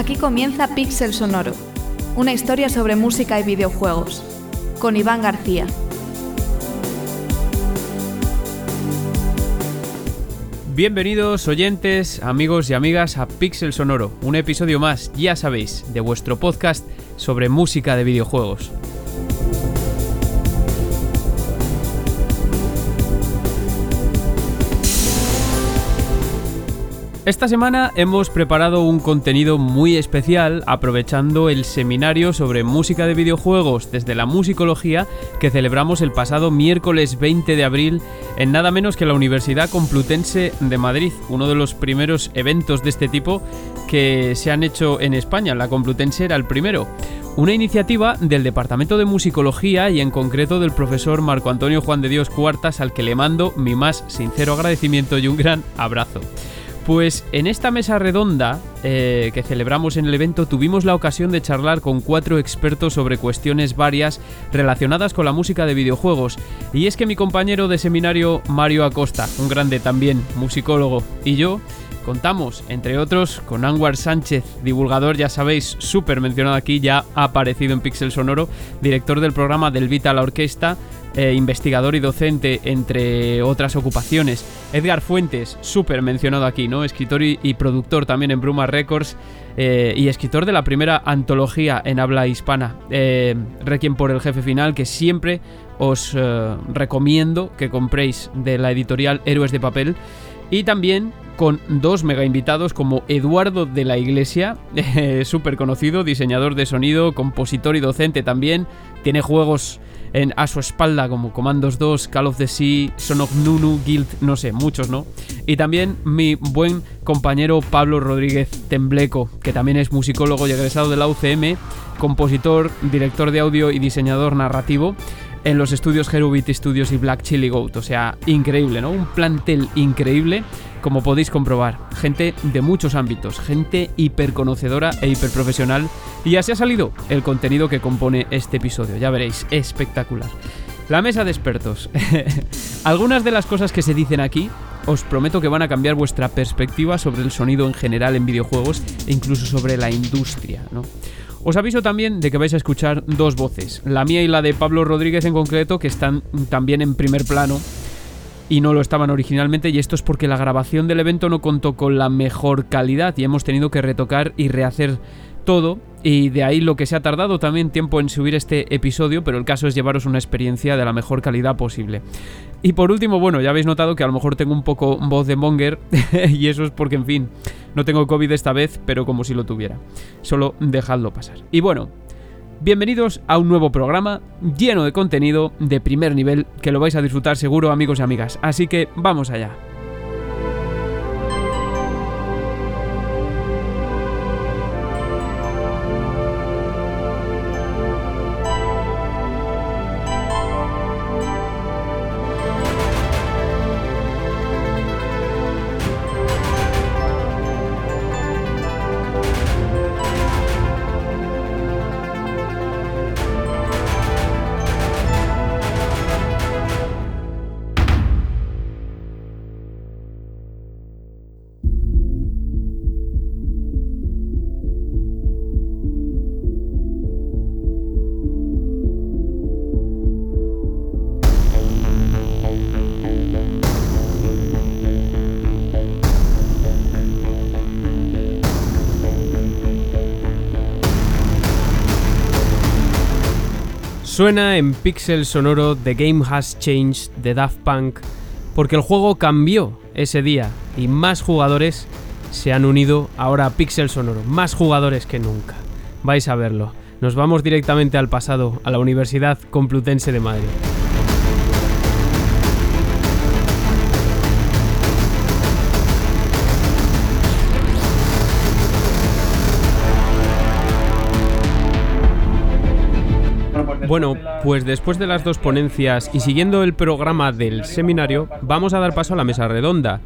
Aquí comienza Pixel Sonoro, una historia sobre música y videojuegos, con Iván García. Bienvenidos oyentes, amigos y amigas a Pixel Sonoro, un episodio más, ya sabéis, de vuestro podcast sobre música de videojuegos. Esta semana hemos preparado un contenido muy especial aprovechando el seminario sobre música de videojuegos desde la musicología que celebramos el pasado miércoles 20 de abril en nada menos que la Universidad Complutense de Madrid, uno de los primeros eventos de este tipo que se han hecho en España. La Complutense era el primero. Una iniciativa del Departamento de Musicología y en concreto del profesor Marco Antonio Juan de Dios Cuartas al que le mando mi más sincero agradecimiento y un gran abrazo. Pues en esta mesa redonda eh, que celebramos en el evento tuvimos la ocasión de charlar con cuatro expertos sobre cuestiones varias relacionadas con la música de videojuegos. Y es que mi compañero de seminario Mario Acosta, un grande también, musicólogo, y yo contamos, entre otros, con Anwar Sánchez, divulgador, ya sabéis, súper mencionado aquí, ya ha aparecido en Pixel Sonoro, director del programa Del Vita la Orquesta, eh, investigador y docente, entre otras ocupaciones. Edgar Fuentes, súper mencionado aquí, ¿no? Escritor y, productor también en Bruma Records eh, y escritor de la primera antología en habla hispana, eh, Requiem por el Jefe Final, que siempre os recomiendo que compréis de la editorial Héroes de Papel. Y también con dos mega invitados como Eduardo de la Iglesia, súper conocido, diseñador de sonido, compositor y docente también. Tiene juegos en, a su espalda como Commandos 2, Call of the Sea, Son of Nunu, Guild, no sé, muchos, ¿no? Y también mi buen compañero Pablo Rodríguez Tembleco, que también es musicólogo y egresado de la UCM, compositor, director de audio y diseñador narrativo en los estudios Cherubit Studios y Black Chili Goat. O sea, increíble, ¿no? Un plantel increíble, como podéis comprobar. Gente de muchos ámbitos, gente hiperconocedora e hiperprofesional. Y así ha salido el contenido que compone este episodio. Ya veréis, espectacular. La mesa de expertos. Algunas de las cosas que se dicen aquí os prometo que van a cambiar vuestra perspectiva sobre el sonido en general en videojuegos e incluso sobre la industria, ¿no? Os aviso también de que vais a escuchar dos voces, la mía y la de Pablo Rodríguez en concreto, que están también en primer plano y no lo estaban originalmente y esto es porque la grabación del evento no contó con la mejor calidad y hemos tenido que retocar y rehacer todo y de ahí lo que se ha tardado también tiempo en subir este episodio, pero el caso es llevaros una experiencia de la mejor calidad posible. Y por último, bueno, ya habéis notado que a lo mejor tengo un poco voz de monger y eso es porque, en fin, no tengo COVID esta vez, pero como si lo tuviera. Solo dejadlo pasar. Y bueno, bienvenidos a un nuevo programa lleno de contenido de primer nivel que lo vais a disfrutar seguro amigos y amigas. Así que vamos allá. Suena en Pixel Sonoro The Game Has Changed de Daft Punk porque el juego cambió ese día y más jugadores se han unido ahora a Pixel Sonoro, más jugadores que nunca. Vais a verlo. Nos vamos directamente al pasado, a la Universidad Complutense de Madrid. Bueno, pues después de las dos ponencias y siguiendo el programa del seminario, vamos a dar paso a la mesa redonda.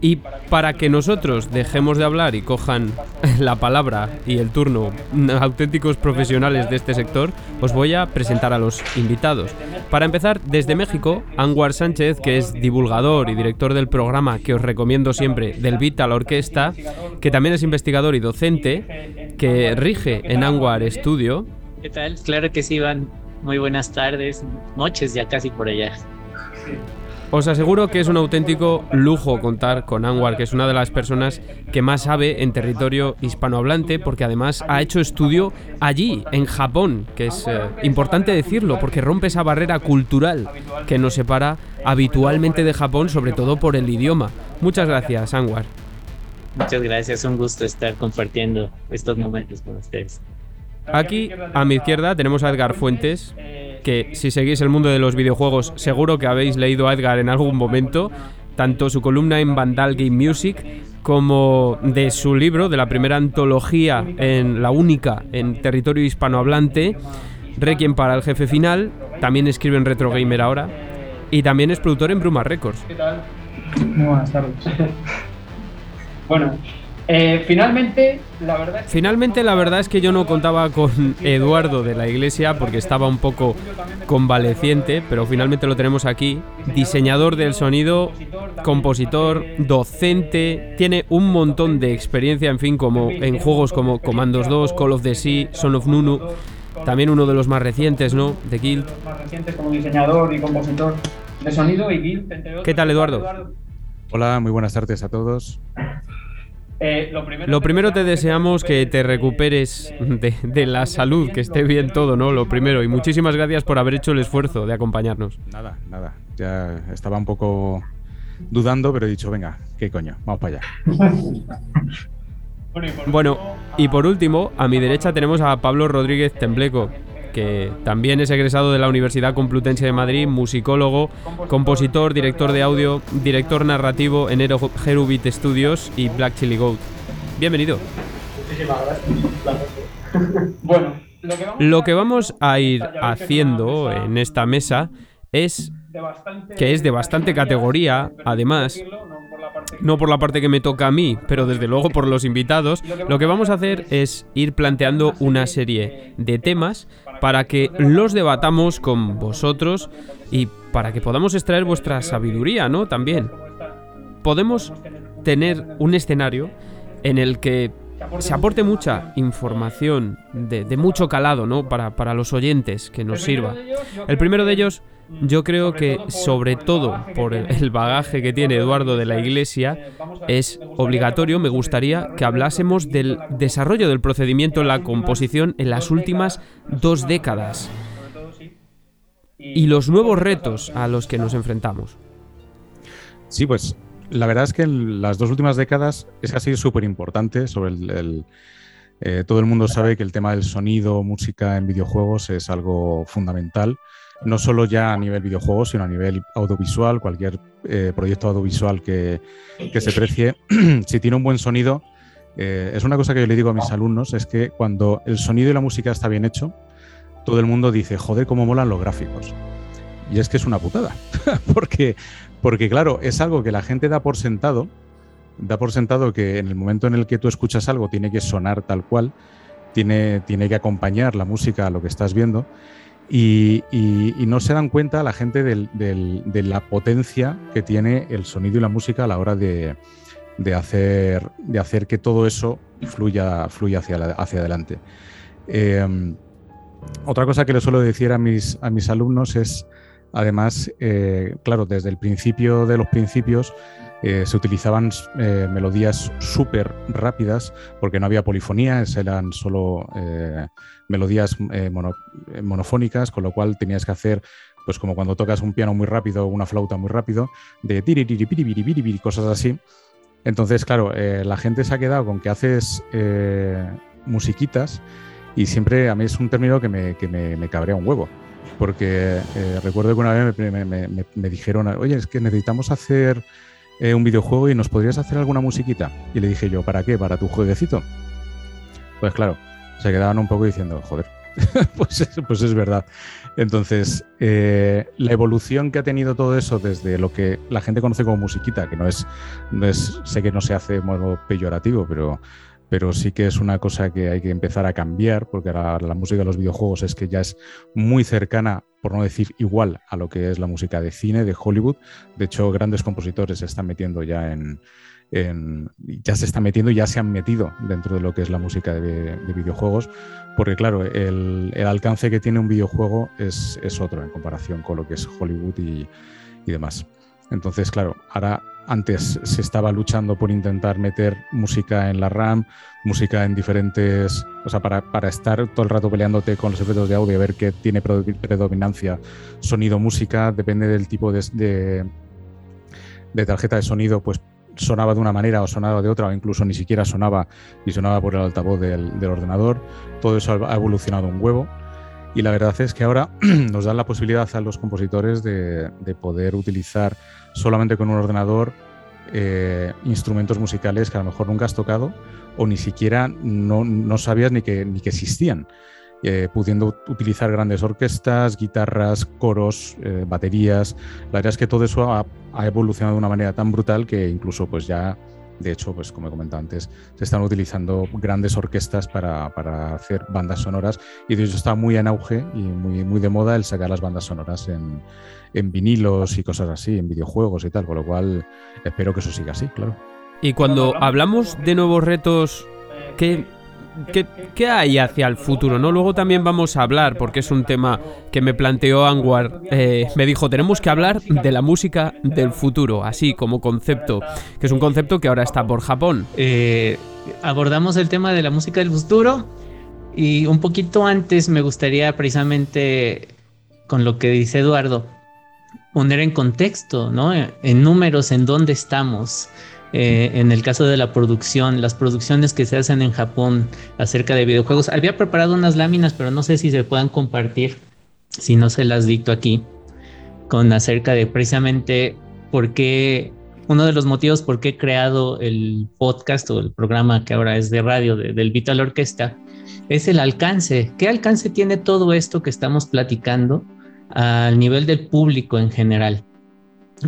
Y para que nosotros dejemos de hablar y cojan la palabra y el turno auténticos profesionales de este sector, os voy a presentar a los invitados. Para empezar, desde México, Anwar Sánchez, que es divulgador y director del programa que os recomiendo siempre, del Vital Orquesta, que también es investigador y docente, que rige en Anwar Studio. ¿Qué tal? Claro que sí, Iván. Muy buenas tardes, noches ya casi por allá. Os aseguro que es un auténtico lujo contar con Anwar, que es una de las personas que más sabe en territorio hispanohablante, porque además ha hecho estudio allí, en Japón, que es eh, importante decirlo, porque rompe esa barrera cultural que nos separa habitualmente de Japón, sobre todo por el idioma. Muchas gracias, Anwar. Muchas gracias, un gusto estar compartiendo estos momentos con ustedes. Aquí, a mi izquierda, tenemos a Edgar Fuentes, que si seguís el mundo de los videojuegos seguro que habéis leído a Edgar en algún momento, tanto su columna en Vandal Game Music como de su libro, de la primera antología, en la única en territorio hispanohablante, Requiem para el jefe final, también escribe en Retro Gamer ahora, y también es productor en Bruma Records. ¿Qué tal? Muy buenas tardes. bueno, eh, finalmente, la verdad es que... Finalmente, la verdad es que yo no contaba con Eduardo de la Iglesia porque estaba un poco convaleciente, pero finalmente lo tenemos aquí. Diseñador del sonido, compositor, docente, tiene un montón de experiencia, en fin, como en juegos como Commandos 2, Call of the Sea, Son of Nunu. También uno de los más recientes, ¿no? De Guild. Más recientes como diseñador y compositor de sonido y Guild. ¿Qué tal, Eduardo? Hola, muy buenas tardes a todos. Eh, lo primero, Lo primero te deseamos que te recuperes de, de la salud, que esté bien todo, ¿no? Lo primero. Y muchísimas gracias por haber hecho el esfuerzo de acompañarnos. Nada, nada. Ya estaba un poco dudando, pero he dicho, venga, ¿qué coño? Vamos para allá. Bueno, y por Bueno, último, y por último, a mi derecha tenemos a Pablo Rodríguez Tembleco, que también es egresado de la Universidad Complutense de Madrid, musicólogo, compositor, director de audio, director narrativo en Hero- Herubit Studios y Black Chili Goat. Bienvenido. muchísimas gracias. bueno, lo que vamos, a ir haciendo en esta mesa es que es de bastante categoría, además, no por la parte que me toca a mí, pero desde luego por los invitados, lo que vamos a hacer es ir planteando una serie de temas para que los debatamos con vosotros y para que podamos extraer vuestra sabiduría, ¿no? También. Podemos tener un escenario en el que se aporte mucha información de, de mucho calado, ¿no? Para, para los oyentes, que nos sirva. El primero de ellos, yo creo que, sobre todo por el, el bagaje que tiene Eduardo de la Iglesia, es obligatorio, me gustaría que hablásemos del desarrollo del procedimiento en la composición en las últimas dos décadas y los nuevos retos a los que nos enfrentamos. Sí, pues la verdad es que en las dos últimas décadas es sido súper importante sobre el... el- eh, todo el mundo sabe que el tema del sonido, música en videojuegos es algo fundamental, no solo ya a nivel videojuegos, sino a nivel audiovisual, cualquier eh, proyecto audiovisual que, que se precie, si tiene un buen sonido, eh, es una cosa que yo le digo a mis alumnos, es que cuando el sonido y la música está bien hecho, todo el mundo dice, joder, cómo molan los gráficos. Y es que es una putada, porque, porque claro, es algo que la gente da por sentado, da por sentado que en el momento en el que tú escuchas algo tiene que sonar tal cual, tiene, tiene que acompañar la música a lo que estás viendo, y, no se dan cuenta la gente del- de la potencia que tiene el sonido y la música a la hora de, de hacer, de hacer que todo eso fluya, fluya hacia, hacia adelante. Eh, otra cosa que le suelo decir a mis, a mis alumnos es, además, eh, claro, desde el principio de los principios eh, se utilizaban eh, melodías súper rápidas porque no había polifonía, eran solo eh, melodías mono- monofónicas, con lo cual tenías que hacer, pues como cuando tocas un piano muy rápido o una flauta muy rápido, de cosas así. Entonces, claro, la gente se ha quedado con que haces musiquitas y siempre a mí es un término que me, que me, cabrea un huevo. Porque recuerdo que una vez me- me dijeron, oye, es que necesitamos hacer eh, un videojuego y nos podrías hacer alguna musiquita. Y le dije yo, ¿para qué? ¿Para tu jueguecito? Pues claro, se quedaban un poco diciendo, joder, pues, pues es verdad. Entonces, eh, la evolución que ha tenido todo eso desde lo que la gente conoce como musiquita, que no es, no es sé que no se hace de modo peyorativo, pero, pero sí que es una cosa que hay que empezar a cambiar, porque ahora la música de los videojuegos es que ya es muy cercana, por no decir igual, a lo que es la música de cine, de Hollywood. De hecho, grandes compositores se están metiendo ya en, ya se está metiendo y ya se han metido dentro de lo que es la música de, videojuegos, porque claro, el, alcance que tiene un videojuego es, otro en comparación con lo que es Hollywood y, demás. Entonces, claro, ahora antes se estaba luchando por intentar meter música en la RAM, música en diferentes, o sea, para, estar todo el rato peleándote con los efectos de audio, ver qué tiene predominancia, sonido, música, depende del tipo de, de tarjeta de sonido, pues sonaba de una manera o sonaba de otra, o incluso ni siquiera sonaba y sonaba por el altavoz del, ordenador. Todo eso ha evolucionado un huevo. Y la verdad es que ahora nos dan la posibilidad a los compositores de, poder utilizar solamente con un ordenador eh, instrumentos musicales que a lo mejor nunca has tocado o ni siquiera no, no sabías ni que, ni que existían. Eh, pudiendo utilizar grandes orquestas, guitarras, coros, eh, baterías. La verdad es que todo eso ha, evolucionado de una manera tan brutal que incluso pues ya, de hecho, pues como he comentado antes, se están utilizando grandes orquestas para, hacer bandas sonoras y de hecho está muy en auge y muy, muy de moda el sacar las bandas sonoras en, en vinilos y cosas así, en videojuegos y tal, con lo cual espero que eso siga así, claro. Y cuando hablamos de nuevos retos, ¿qué, ¿Qué, hay hacia el futuro? ¿no? Luego también vamos a hablar, porque es un tema que me planteó Anwar. Eh, me dijo, tenemos que hablar de la música del futuro, así como concepto, que es un concepto que ahora está por Japón. Eh, abordamos el tema de la música del futuro y un poquito antes me gustaría precisamente, con lo que dice Eduardo, poner en contexto, ¿no? En números, en dónde estamos. Eh, en el caso de la producción, las producciones que se hacen en Japón acerca de videojuegos. Había preparado unas láminas, pero no sé si se puedan compartir, si no se las dicto aquí, con acerca de precisamente por qué, uno de los motivos por qué he creado el podcast o el programa que ahora es de radio del Vital Orquesta, es el alcance. ¿Qué alcance tiene todo esto que estamos platicando al nivel del público en general?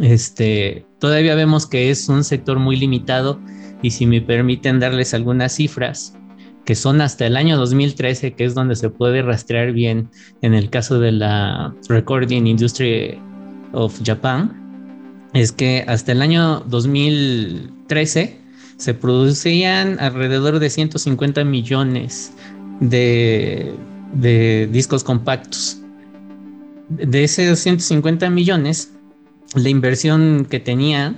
Este, todavía vemos que es un sector muy limitado y si me permiten darles algunas cifras que son hasta el año 2013, que es donde se puede rastrear bien en el caso de la Recording Industry of Japan, es que hasta el año 2013 se producían alrededor de 150 millones de, de discos compactos. De esos 150 millones, la inversión que tenía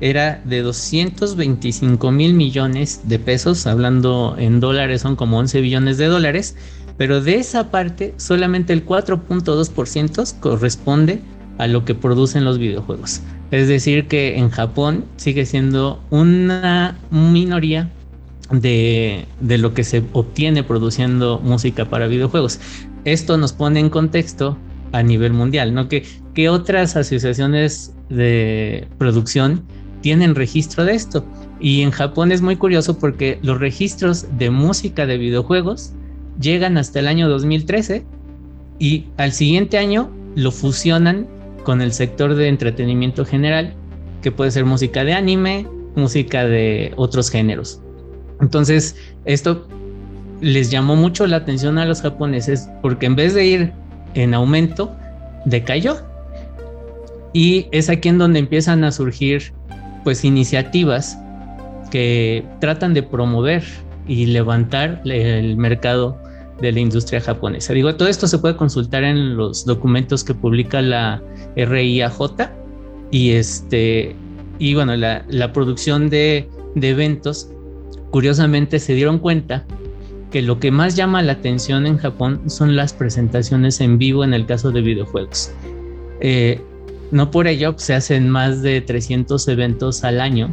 era de 225 mil millones de pesos, hablando en dólares son como 11 billones de dólares, pero de esa parte solamente el 4.2% corresponde a lo que producen los videojuegos. Es decir, que en Japón sigue siendo una minoría de, de, lo que se obtiene produciendo música para videojuegos. Esto nos pone en contexto a nivel mundial, ¿no? Que otras asociaciones de producción tienen registro de esto. Y en Japón es muy curioso porque los registros de música de videojuegos llegan hasta el año 2013 y al siguiente año lo fusionan con el sector de entretenimiento general, que puede ser música de anime, música de otros géneros. Entonces, esto les llamó mucho la atención a los japoneses porque en vez de ir en aumento, decayó. Y es aquí en donde empiezan a surgir pues iniciativas que tratan de promover y levantar el mercado de la industria japonesa. Digo, todo esto se puede consultar en los documentos que publica la RIAJ y este y bueno, la, producción de eventos curiosamente se dieron cuenta que lo que más llama la atención en Japón son las presentaciones en vivo en el caso de videojuegos. Eh, no por ello se hacen más de 300 eventos al año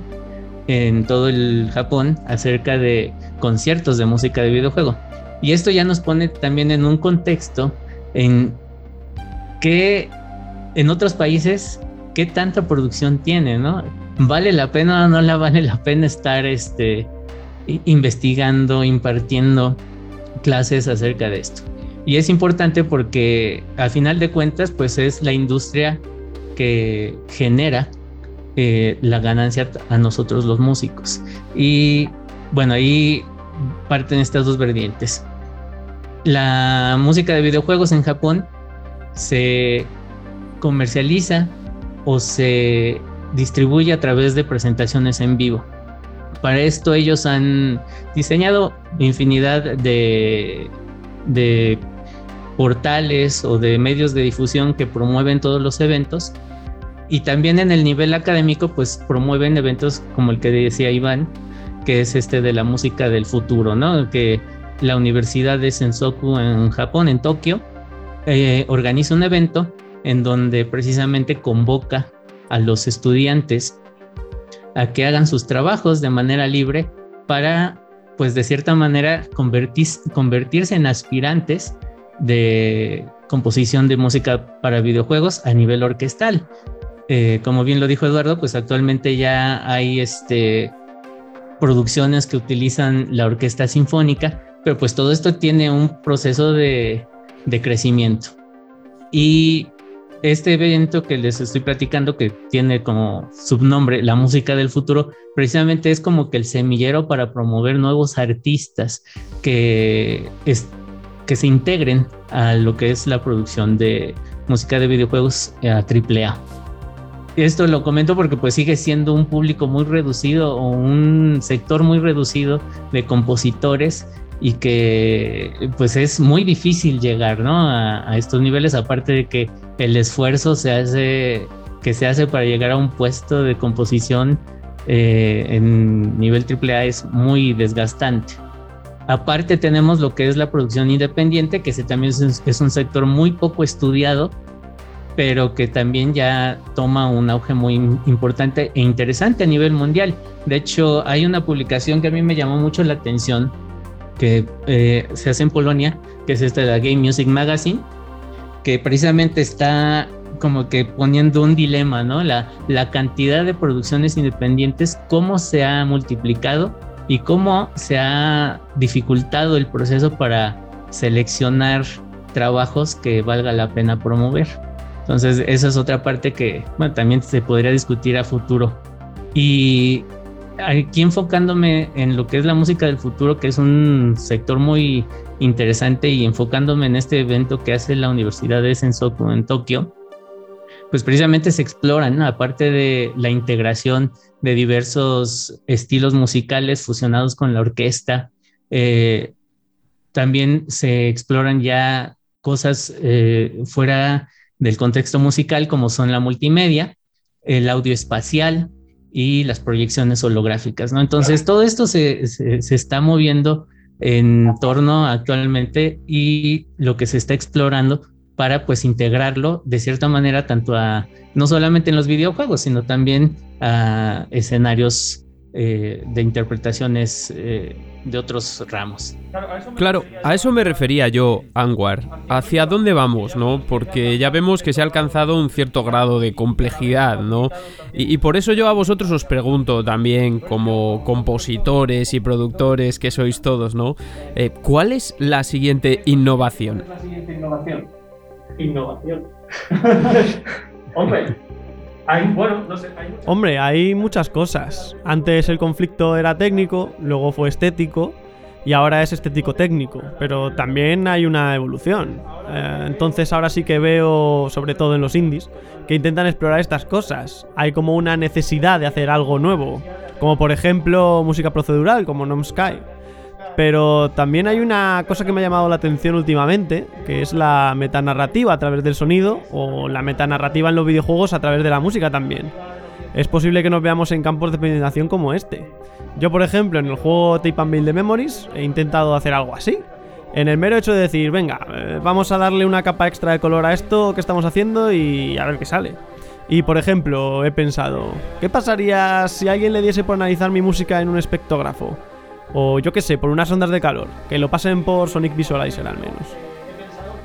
en todo el Japón acerca de conciertos de música de videojuego. Y esto ya nos pone también en un contexto en que en otros países qué tanta producción tiene, ¿no? ¿Vale la pena o no la vale la pena estar este investigando, impartiendo clases acerca de esto. Y es importante porque al final de cuentas, pues es la industria que genera eh, la ganancia a nosotros los músicos. Y bueno, ahí parten estas dos vertientes. La música de videojuegos en Japón se comercializa o se distribuye a través de presentaciones en vivo. Para esto ellos han diseñado infinidad de, de portales o de medios de difusión que promueven todos los eventos y también en el nivel académico pues promueven eventos como el que decía Iván que es este de la música del futuro, ¿no? Que la Universidad de Sensoku en Japón, en Tokio, eh, organiza un evento en donde precisamente convoca a los estudiantes a que hagan sus trabajos de manera libre para, pues de cierta manera, convertirse en aspirantes de composición de música para videojuegos a nivel orquestal. Eh, como bien lo dijo Eduardo, pues actualmente ya hay este, producciones que utilizan la orquesta sinfónica, pero pues todo esto tiene un proceso de, de crecimiento. Y este evento que les estoy platicando, que tiene como subnombre la música del futuro, precisamente es como que el semillero para promover nuevos artistas que, se integren a lo que es la producción de música de videojuegos a AAA esto lo comento porque pues sigue siendo un público muy reducido o un sector muy reducido de compositores y que pues es muy difícil llegar ¿no? a, estos niveles aparte de que el esfuerzo se hace que se hace para llegar a un puesto de composición eh, en nivel AAA es muy desgastante. Aparte tenemos lo que es la producción independiente, que ese también es un sector muy poco estudiado pero que también ya toma un auge muy importante e interesante a nivel mundial. De hecho, hay una publicación que a mí me llamó mucho la atención que eh, se hace en Polonia, que es esta de la Game Music Magazine, que precisamente está como que poniendo un dilema, ¿no? La, la cantidad de producciones independientes, cómo se ha multiplicado y cómo se ha dificultado el proceso para seleccionar trabajos que valga la pena promover. Entonces, esa es otra parte que bueno, también se podría discutir a futuro. Y aquí enfocándome en lo que es la música del futuro, que es un sector muy interesante y enfocándome en este evento que hace la Universidad de Sensoku en Tokio, pues precisamente se exploran, aparte de la integración de diversos estilos musicales fusionados con la orquesta, eh, también se exploran ya cosas eh, fuera del contexto musical como son la multimedia, el audio espacial y las proyecciones holográficas, ¿no? Entonces todo esto se, está moviendo en torno actualmente y lo que se está explorando para pues integrarlo de cierta manera tanto a no solamente en los videojuegos sino también a escenarios eh, de interpretaciones eh, de otros ramos. Claro, a eso me refería yo, Anwar. ¿Hacia dónde vamos, no? Porque ya vemos que se ha alcanzado un cierto grado de complejidad, ¿no? Y, por eso yo a vosotros os pregunto también, como compositores y productores que sois todos, ¿no? Eh, ¿Cuál es la siguiente innovación? La siguiente innovación. Innovación. Hombre, Hombre, hay muchas cosas. Antes el conflicto era técnico, luego fue estético y ahora es estético técnico, pero también hay una evolución. Eh, entonces ahora sí que veo, sobre todo en los indies, que intentan explorar estas cosas. Hay como una necesidad de hacer algo nuevo, como por ejemplo música procedural, como No Sky. Pero también hay una cosa que me ha llamado la atención últimamente, que es la metanarrativa a través del sonido o la metanarrativa en los videojuegos a través de la música también. Es posible que nos veamos en campos de penetración como este. Yo, por ejemplo, en el juego Tape and Build Memories he intentado hacer algo así. En el mero hecho de decir, venga, eh, vamos a darle una capa extra de color a esto que estamos haciendo y a ver qué sale. Y por ejemplo, he pensado, ¿qué pasaría si alguien le diese por analizar mi música en un espectógrafo? O yo qué sé, por unas ondas de calor, que lo pasen por Sonic Visualizer al menos.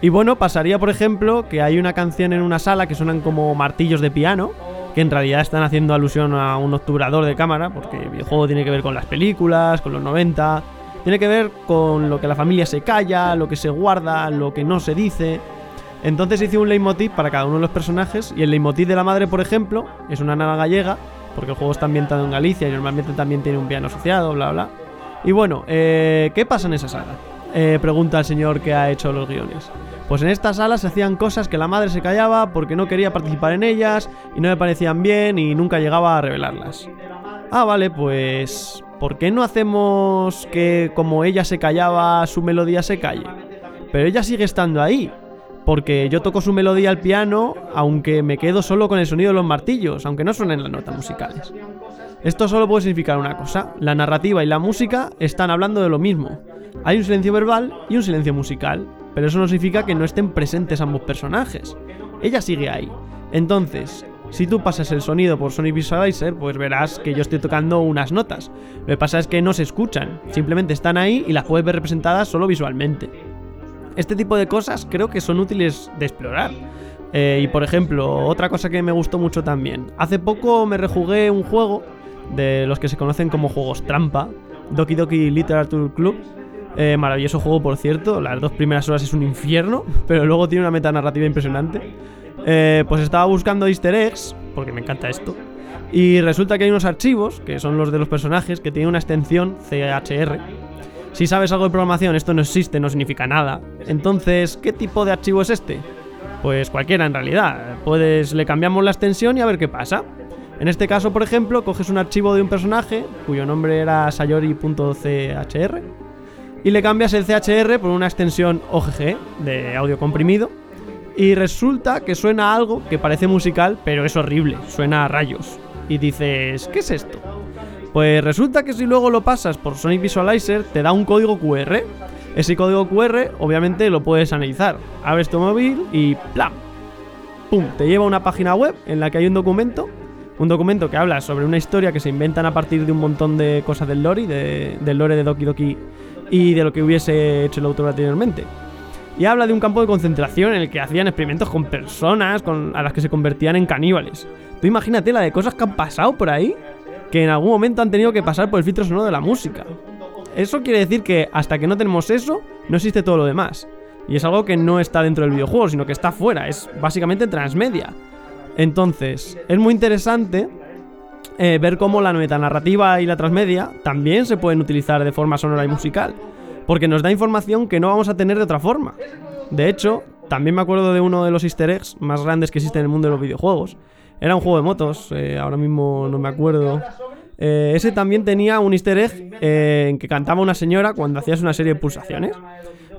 Y bueno, pasaría por ejemplo que hay una canción en una sala que suenan como martillos de piano, que en realidad están haciendo alusión a un obturador de cámara, porque el videojuego tiene que ver con las películas, con los 90, Tiene que ver con lo que la familia se calla, lo que se guarda, lo que no se dice. Entonces hice un leitmotiv para cada uno de los personajes y el leitmotiv de la madre, por ejemplo, es una nana gallega, porque el juego está ambientado en Galicia y normalmente también tiene un piano asociado, bla, bla. Y bueno, eh, ¿qué pasa en esa sala? Eh, pregunta el señor que ha hecho los guiones. Pues en esta sala se hacían cosas que la madre se callaba porque no quería participar en ellas y no le parecían bien y nunca llegaba a revelarlas. Ah, vale, pues... ¿Por qué no hacemos que como ella se callaba, su melodía se calle? Pero ella sigue estando ahí, porque yo toco su melodía al piano, aunque me quedo solo con el sonido de los martillos, aunque no suenen las notas musicales. Esto solo puede significar una cosa, la narrativa y la música están hablando de lo mismo. Hay un silencio verbal y un silencio musical, pero eso no significa que no estén presentes ambos personajes. Ella sigue ahí. Entonces, si tú pasas el sonido por Sonic Visualizer, pues verás que yo estoy tocando unas notas. Lo que pasa es que no se escuchan, simplemente están ahí y las puedes ver representadas solo visualmente. Este tipo de cosas creo que son útiles de explorar. Eh, y por ejemplo, otra cosa que me gustó mucho también. Hace poco me rejugué un juego de los que se conocen como juegos trampa, Doki Doki Literature Club. Eh, maravilloso juego, por cierto. Las dos primeras horas es un infierno, pero luego tiene una meta narrativa impresionante. Eh, pues estaba buscando easter eggs, porque me encanta esto. Y resulta que hay unos archivos, que son los de los personajes, que tienen una extensión CHR. Si sabes algo de programación, esto no existe, no significa nada. Entonces, ¿qué tipo de archivo es este? Pues cualquiera en realidad. Puedes, le cambiamos la extensión y a ver qué pasa. En este caso, por ejemplo, coges un archivo de un personaje, cuyo nombre era sayori.chr, y le cambias el CHR por una extensión OGG de audio comprimido, y resulta que suena algo que parece musical, pero es horrible, suena a rayos. Y dices, ¿qué es esto? Pues resulta que si luego lo pasas por Sonic Visualizer, te da un código QR. Ese código QR, obviamente, lo puedes analizar. Abres tu móvil y ¡plam! ¡Pum! Te lleva a una página web en la que hay un documento. Un documento que habla sobre una historia que se inventan a partir de un montón de cosas del lore, de, del lore de Doki Doki y de lo que hubiese hecho el autor anteriormente y habla de un campo de concentración en el que hacían experimentos con personas con, a las que se convertían en caníbales. Tú imagínate la de cosas que han pasado por ahí, que en algún momento han tenido que pasar por el filtro sonoro de la música. Eso quiere decir que hasta que no tenemos eso, no existe todo lo demás. Y es algo que no está dentro del videojuego, sino que está fuera, es básicamente transmedia. Entonces, es muy interesante eh, ver cómo la metanarrativa y la transmedia también se pueden utilizar de forma sonora y musical porque nos da información que no vamos a tener de otra forma. De hecho, también me acuerdo de uno de los easter eggs más grandes que existen en el mundo de los videojuegos. Era un juego de motos, eh, ahora mismo no me acuerdo. Eh, ese también tenía un easter egg en que cantaba una señora cuando hacías una serie de pulsaciones.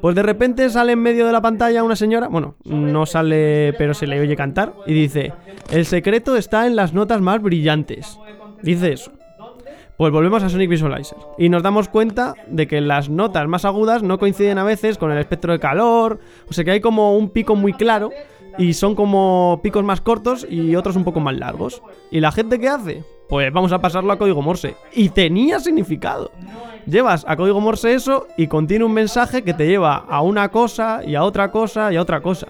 Pues de repente sale en medio de la pantalla una señora, bueno, no sale pero se le oye cantar, y dice, el secreto está en las notas más brillantes. Dice eso. Pues volvemos a Sonic Visualizer y nos damos cuenta de que las notas más agudas no coinciden a veces con el espectro de calor, o sea que hay como un pico muy claro y son como picos más cortos y otros un poco más largos. ¿Y la gente qué hace? Pues vamos a pasarlo a código Morse. Y tenía significado. Llevas a código Morse eso y contiene un mensaje que te lleva a una cosa y a otra cosa y a otra cosa.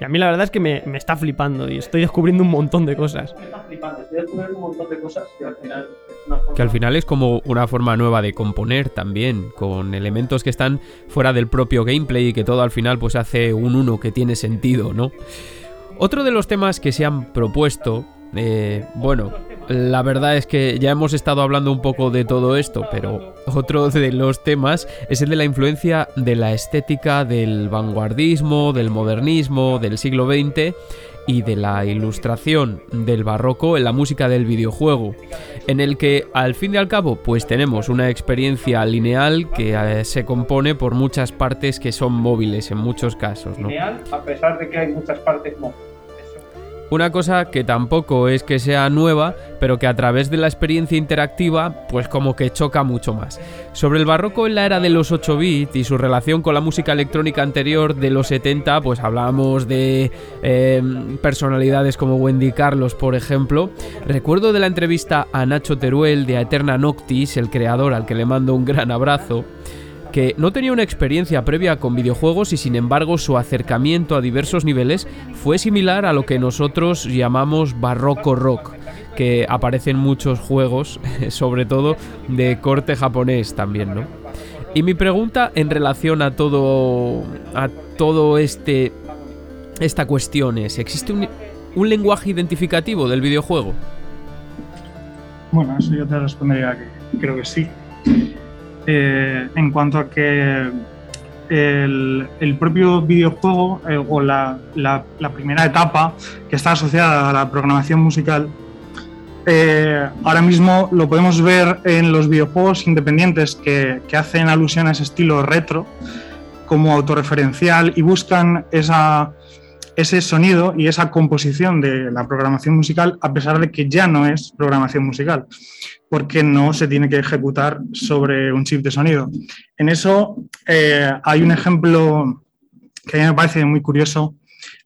Y a mí la verdad es que me, me está flipando y estoy descubriendo un montón de cosas. Me está flipando, estoy descubriendo un montón de cosas que al final que al final es como una forma nueva de componer también, con elementos que están fuera del propio gameplay y que todo al final pues hace un uno que tiene sentido, ¿no? Otro de los temas que se han propuesto, eh, bueno, la verdad es que ya hemos estado hablando un poco de todo esto, pero otro de los temas es el de la influencia de la estética del vanguardismo, del modernismo, del siglo XX y de la ilustración del barroco en la música del videojuego, en el que al fin y al cabo pues tenemos una experiencia lineal que eh, se compone por muchas partes que son móviles en muchos casos. ¿no? Lineal, a pesar de que hay muchas partes móviles. Una cosa que tampoco es que sea nueva, pero que a través de la experiencia interactiva, pues como que choca mucho más. Sobre el barroco en la era de los 8 bits y su relación con la música electrónica anterior de los 70, pues hablábamos de em, personalidades como Wendy Carlos, por ejemplo. Recuerdo de la entrevista a Nacho Teruel de Eterna Noctis, el creador al que le mando un gran abrazo que no tenía una experiencia previa con videojuegos y sin embargo su acercamiento a diversos niveles fue similar a lo que nosotros llamamos barroco rock, que aparece en muchos juegos, sobre todo de corte japonés también, ¿no? Y mi pregunta en relación a todo a todo este esta cuestión es, ¿existe un, un lenguaje identificativo del videojuego? Bueno, eso yo te respondería que creo que sí. Eh, en cuanto a que el, propio videojuego eh, o la primera etapa que está asociada a la programación musical, eh, ahora mismo lo podemos ver en los videojuegos independientes que, que hacen alusión a ese estilo retro como autorreferencial y buscan esa, ese sonido y esa composición de la programación musical a pesar de que ya no es programación musical porque no se tiene que ejecutar sobre un chip de sonido. En eso eh, hay un ejemplo que a mí me parece muy curioso,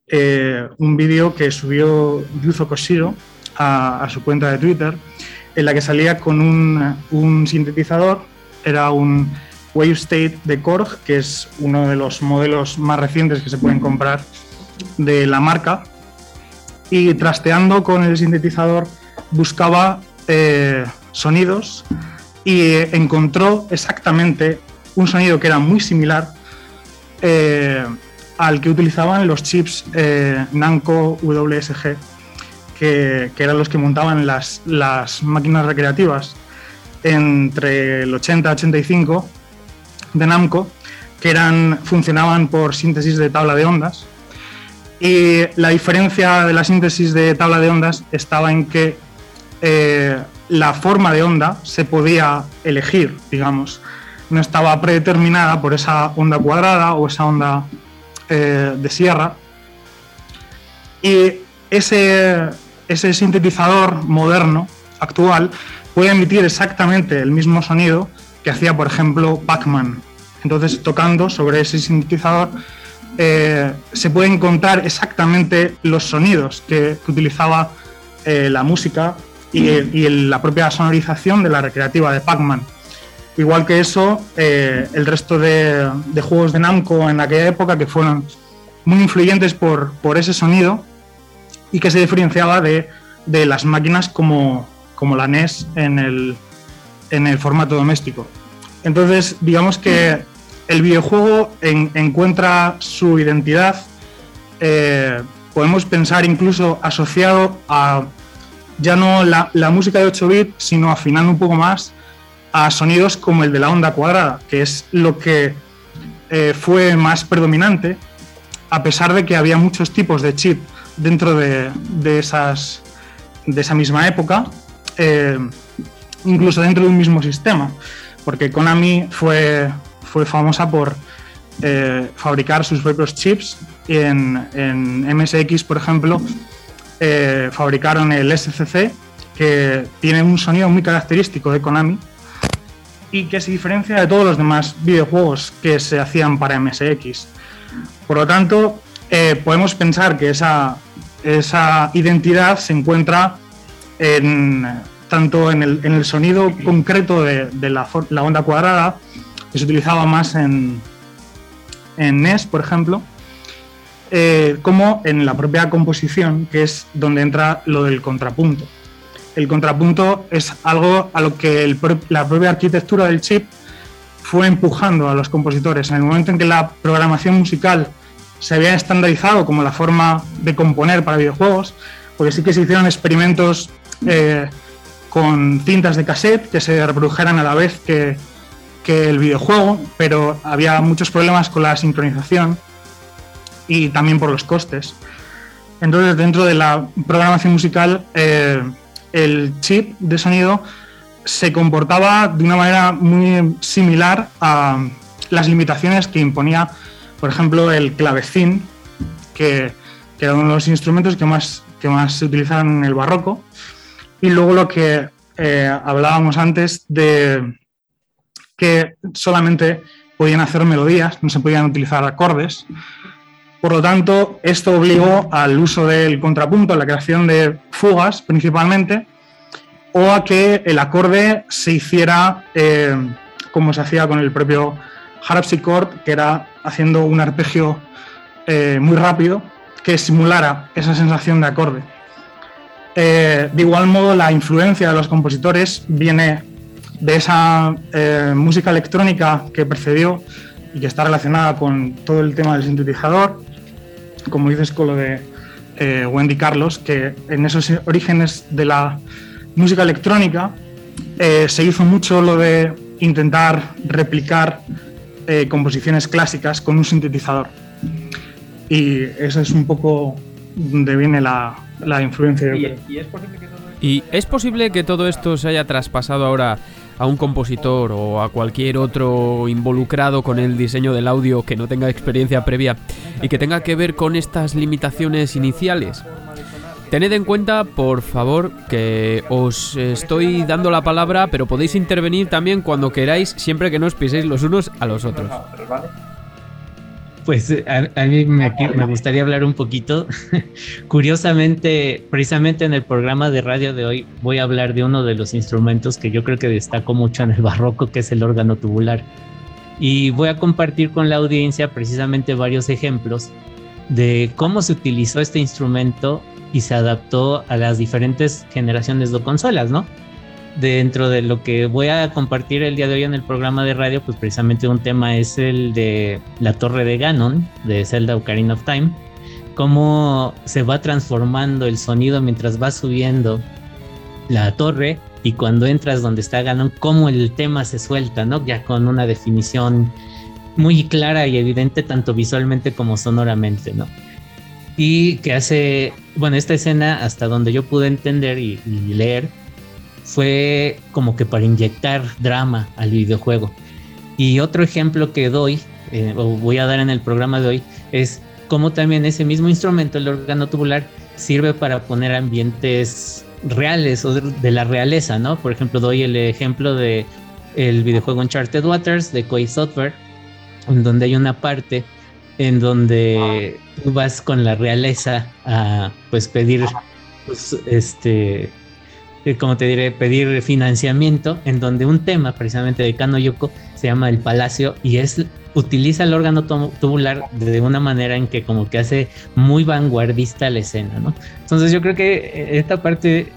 eh, un vídeo que subió Yuzo Koshiro a, su cuenta de Twitter, en la que salía con un, un sintetizador, era un Wave State de Korg, que es uno de los modelos más recientes que se pueden comprar de la marca, y trasteando con el sintetizador buscaba eh, sonidos y encontró exactamente un sonido que era muy similar eh, al que utilizaban los chips eh, Namco WSG, que, que eran los que montaban las, las máquinas recreativas entre el 80 y 85 de Namco, que eran, funcionaban por síntesis de tabla de ondas. Y la diferencia de la síntesis de tabla de ondas estaba en que eh, la forma de onda se podía elegir, digamos. No estaba predeterminada por esa onda cuadrada o esa onda eh, de sierra. Y ese, ese sintetizador moderno, actual, puede emitir exactamente el mismo sonido que hacía, por ejemplo, Pac-Man. Entonces, tocando sobre ese sintetizador, eh, se pueden encontrar exactamente los sonidos que, utilizaba eh, la música y, el- la propia sonorización de la recreativa de Pac-Man. Igual que eso, eh, el resto de, de juegos de Namco en aquella época que fueron muy influyentes por, ese sonido y que se diferenciaba de, las máquinas como, la NES en el formato doméstico. Entonces, digamos que el videojuego en- encuentra su identidad, eh, podemos pensar incluso asociado a ya no la, la música de 8 bits, sino afinando un poco más a sonidos como el de la onda cuadrada, que es lo que eh, fue más predominante, a pesar de que había muchos tipos de chip dentro de, de esas, de esa misma época, eh, incluso dentro de un mismo sistema, porque Konami fue, fue famosa por eh, fabricar sus propios chips en, MSX, por ejemplo, eh, fabricaron el SCC, que tiene un sonido muy característico de Konami y que se diferencia de todos los demás videojuegos que se hacían para MSX. Por lo tanto, eh, podemos pensar que esa, esa identidad se encuentra en, tanto en el, en el sonido concreto de, la onda cuadrada, que se utilizaba más en, NES, por ejemplo, eh, como en la propia composición, que es donde entra lo del contrapunto. El contrapunto es algo a lo que la propia arquitectura del chip fue empujando a los compositores. En el momento en que la programación musical se había estandarizado como la forma de componer para videojuegos, porque sí que se hicieron experimentos eh, con cintas de cassette que se reprodujeran a la vez que, que el videojuego, pero había muchos problemas con la sincronización y también por los costes. Entonces, dentro de la programación musical, eh, el chip de sonido se comportaba de una manera muy similar a las limitaciones que imponía, por ejemplo, el clavecín, que, que era uno de los instrumentos que más, que más se utilizaron en el barroco. Y luego lo que eh, hablábamos antes de que solamente podían hacer melodías, no se podían utilizar acordes. Por lo tanto, esto obligó al uso del contrapunto, a la creación de fugas principalmente, o a que el acorde se hiciera eh, como se hacía con el propio harpsichord, que era haciendo un arpegio eh, muy rápido que simulara esa sensación de acorde. Eh, de igual modo, la influencia de los compositores viene de esa eh, música electrónica que precedió y que está relacionada con todo el tema del sintetizador, como dices con lo de eh, Wendy Carlos, que en esos orígenes de la música electrónica eh, se hizo mucho lo de intentar replicar composiciones clásicas con un sintetizador. Y eso es un poco donde viene la, influencia. ¿Y, ¿Y es posible que todo esto se haya traspasado ahora a un compositor o a cualquier otro involucrado con el diseño del audio que no tenga experiencia previa y que tenga que ver con estas limitaciones iniciales? Tened en cuenta, por favor, que os estoy dando la palabra, pero podéis intervenir también cuando queráis, siempre que no os piséis los unos a los otros. Pues a, mí me, me, gustaría hablar un poquito. Curiosamente, precisamente en el programa de radio de hoy voy a hablar de uno de los instrumentos que yo creo que destacó mucho en el barroco, que es el órgano tubular. Y voy a compartir con la audiencia precisamente varios ejemplos de cómo se utilizó este instrumento y se adaptó a las diferentes generaciones de consolas, ¿no? Dentro de lo que voy a compartir el día de hoy en el programa de radio, pues precisamente un tema es el de la torre de Ganon, de Zelda Ocarina of Time, cómo se va transformando el sonido mientras va subiendo la torre y cuando entras donde está Ganon, cómo el tema se suelta, ¿no? Ya con una definición muy clara y evidente tanto visualmente como sonoramente, ¿no? Y que hace, bueno, esta escena hasta donde yo pude entender y, y leer, fue como que para inyectar drama al videojuego. Y otro ejemplo que doy, eh, o voy a dar en el programa de hoy, es cómo también ese mismo instrumento, el órgano tubular, sirve para poner ambientes reales o de la realeza, ¿no? Por ejemplo, doy el ejemplo de el videojuego Uncharted Waters de Koei Software, en donde hay una parte en donde tú vas con la realeza a pues pedir pues, este como te diré, pedir financiamiento, en donde un tema precisamente de Kano Yoko se llama El Palacio y es utiliza el órgano tubular de una manera en que como que hace muy vanguardista la escena, ¿no? Entonces yo creo que eh, esta parte,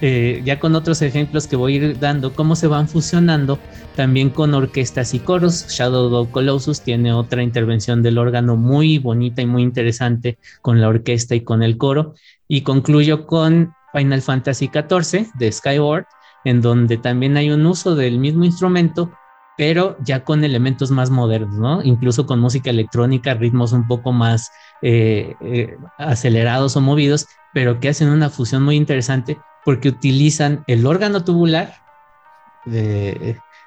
eh, ya con otros ejemplos que voy a ir dando, cómo se van fusionando también con orquestas y coros. Shadow of Colossus tiene otra intervención del órgano muy bonita y muy interesante con la orquesta y con el coro. Y concluyo con Final Fantasy XIV de Skyward, en donde también hay un uso del mismo instrumento, pero ya con elementos más modernos, ¿no? Incluso con música electrónica, ritmos un poco más eh, eh, acelerados o movidos, pero que hacen una fusión muy interesante porque utilizan el órgano tubular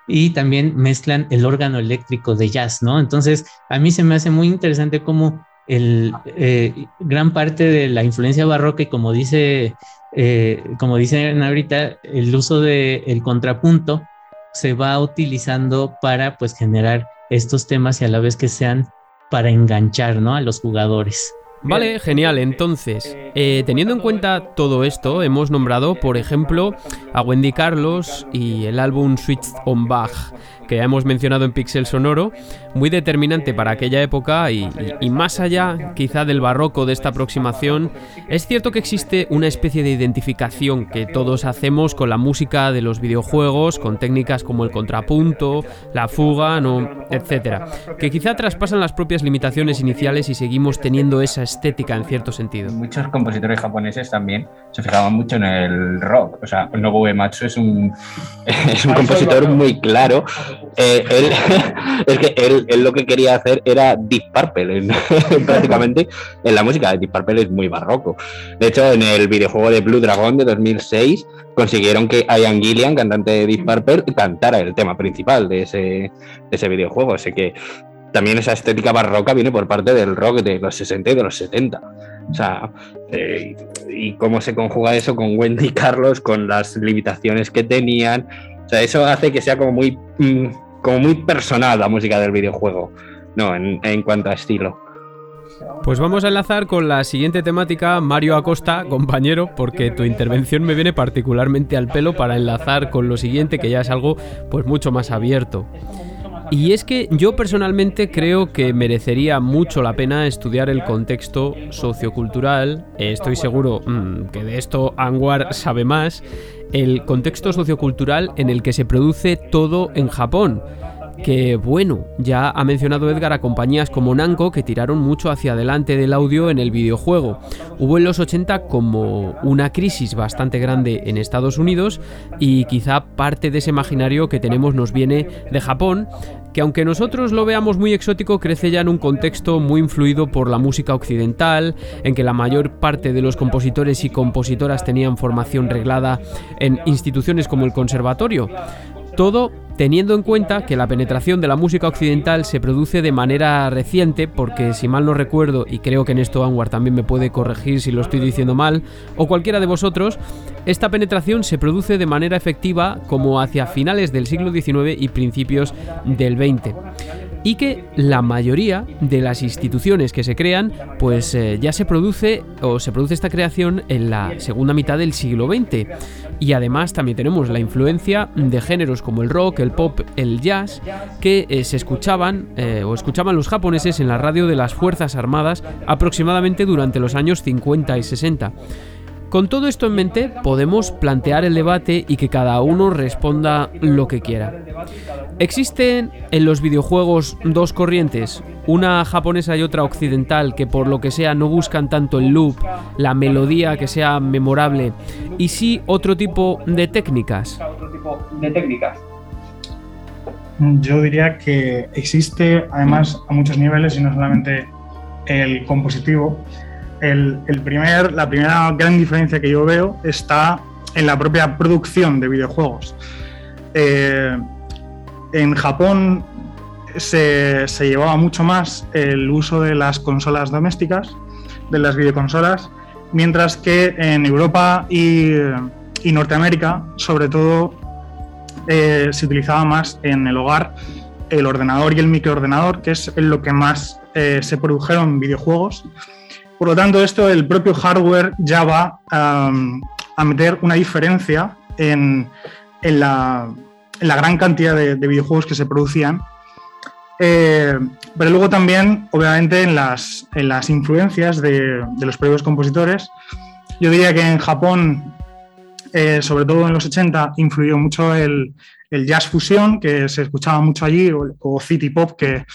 y también mezclan el órgano eléctrico de jazz, ¿no? Entonces, a mí se me hace muy interesante cómo el, eh, gran parte de la influencia barroca y como dice eh, como dicen ahorita, el uso del contrapunto se va utilizando para pues generar estos temas y a la vez que sean para enganchar ¿no? a los jugadores. Vale, genial. Entonces, eh, teniendo en cuenta todo esto, hemos nombrado, por ejemplo, a Wendy Carlos y el álbum Switch on Bach que ya hemos mencionado en Pixel Sonoro, muy determinante para aquella época y, más allá quizá del barroco de esta aproximación, es cierto que existe una especie de identificación que todos hacemos con la música de los videojuegos, con técnicas como el contrapunto, la fuga, no. Que quizá traspasan las propias limitaciones iniciales y seguimos teniendo esa estética en cierto sentido. Muchos compositores japoneses también se fijaban mucho en el rock. O sea, Nobuo Uematsu es un, es un compositor muy claro eh, él, es que él, lo que quería hacer era Deep Purple, prácticamente en la música. Deep Purple es muy barroco. De hecho, en el videojuego de Blue Dragon de 2006 consiguieron que Ian Gillian, cantante de Deep Purple, cantara el tema principal de ese, de ese videojuego. Así que también esa estética barroca viene por parte del rock de los 60 y de los 70. O sea, eh, y cómo se conjuga eso con Wendy y Carlos, con las limitaciones que tenían. O sea, eso hace que sea como muy mm, como muy personal la música del videojuego, no, en, cuanto a estilo. Pues vamos a enlazar con la siguiente temática, Mario Acosta, compañero, porque tu intervención me viene particularmente al pelo para enlazar con lo siguiente, que ya es algo pues mucho más abierto. Y es que yo personalmente creo que merecería mucho la pena estudiar el contexto sociocultural, estoy seguro mm, que de esto Anwar sabe más, el contexto sociocultural en el que se produce todo en Japón que bueno, ya ha mencionado Edgar a compañías como Namco que tiraron mucho hacia adelante del audio en el videojuego. Hubo en los 80 como una crisis bastante grande en Estados Unidos y quizá parte de ese imaginario que tenemos nos viene de Japón, que aunque nosotros lo veamos muy exótico, crece ya en un contexto muy influido por la música occidental, en que la mayor parte de los compositores y compositoras tenían formación reglada en instituciones como el conservatorio. Todo teniendo en cuenta que la penetración de la música occidental se produce de manera reciente, porque si mal no recuerdo, y creo que en esto Anwar también me puede corregir si lo estoy diciendo mal, o cualquiera de vosotros, esta penetración se produce de manera efectiva como hacia finales del siglo XIX y principios del XX y que la mayoría de las instituciones que se crean, pues eh, ya se produce o se produce esta creación en la segunda mitad del siglo XX. Y además también tenemos la influencia de géneros como el rock, el pop, el jazz, que eh, se escuchaban eh, o escuchaban los japoneses en la radio de las Fuerzas Armadas aproximadamente durante los años 50 y 60. Con todo esto en mente, podemos plantear el debate y que cada uno responda lo que quiera. Existen en los videojuegos dos corrientes, una japonesa y otra occidental, que por lo que sea no buscan tanto el loop, la melodía que sea memorable, y sí otro tipo de técnicas. Yo diría que existe además a muchos niveles y no solamente el compositivo, el, primer, la primera gran diferencia que yo veo está en la propia producción de videojuegos. Eh, en Japón se, llevaba mucho más el uso de las consolas domésticas, de las videoconsolas, mientras que en Europa y, Norteamérica, sobre todo, eh, se utilizaba más en el hogar el ordenador y el microordenador, que es en lo que más eh, se produjeron videojuegos por lo tanto, esto, el propio hardware ya va a meter una diferencia en, la, gran cantidad de, videojuegos que se producían. Eh, pero luego también, obviamente, en las, influencias de, los propios compositores. Yo diría que en Japón, eh, sobre todo en los 80, influyó mucho el, jazz fusión, que se escuchaba mucho allí, o, city pop, que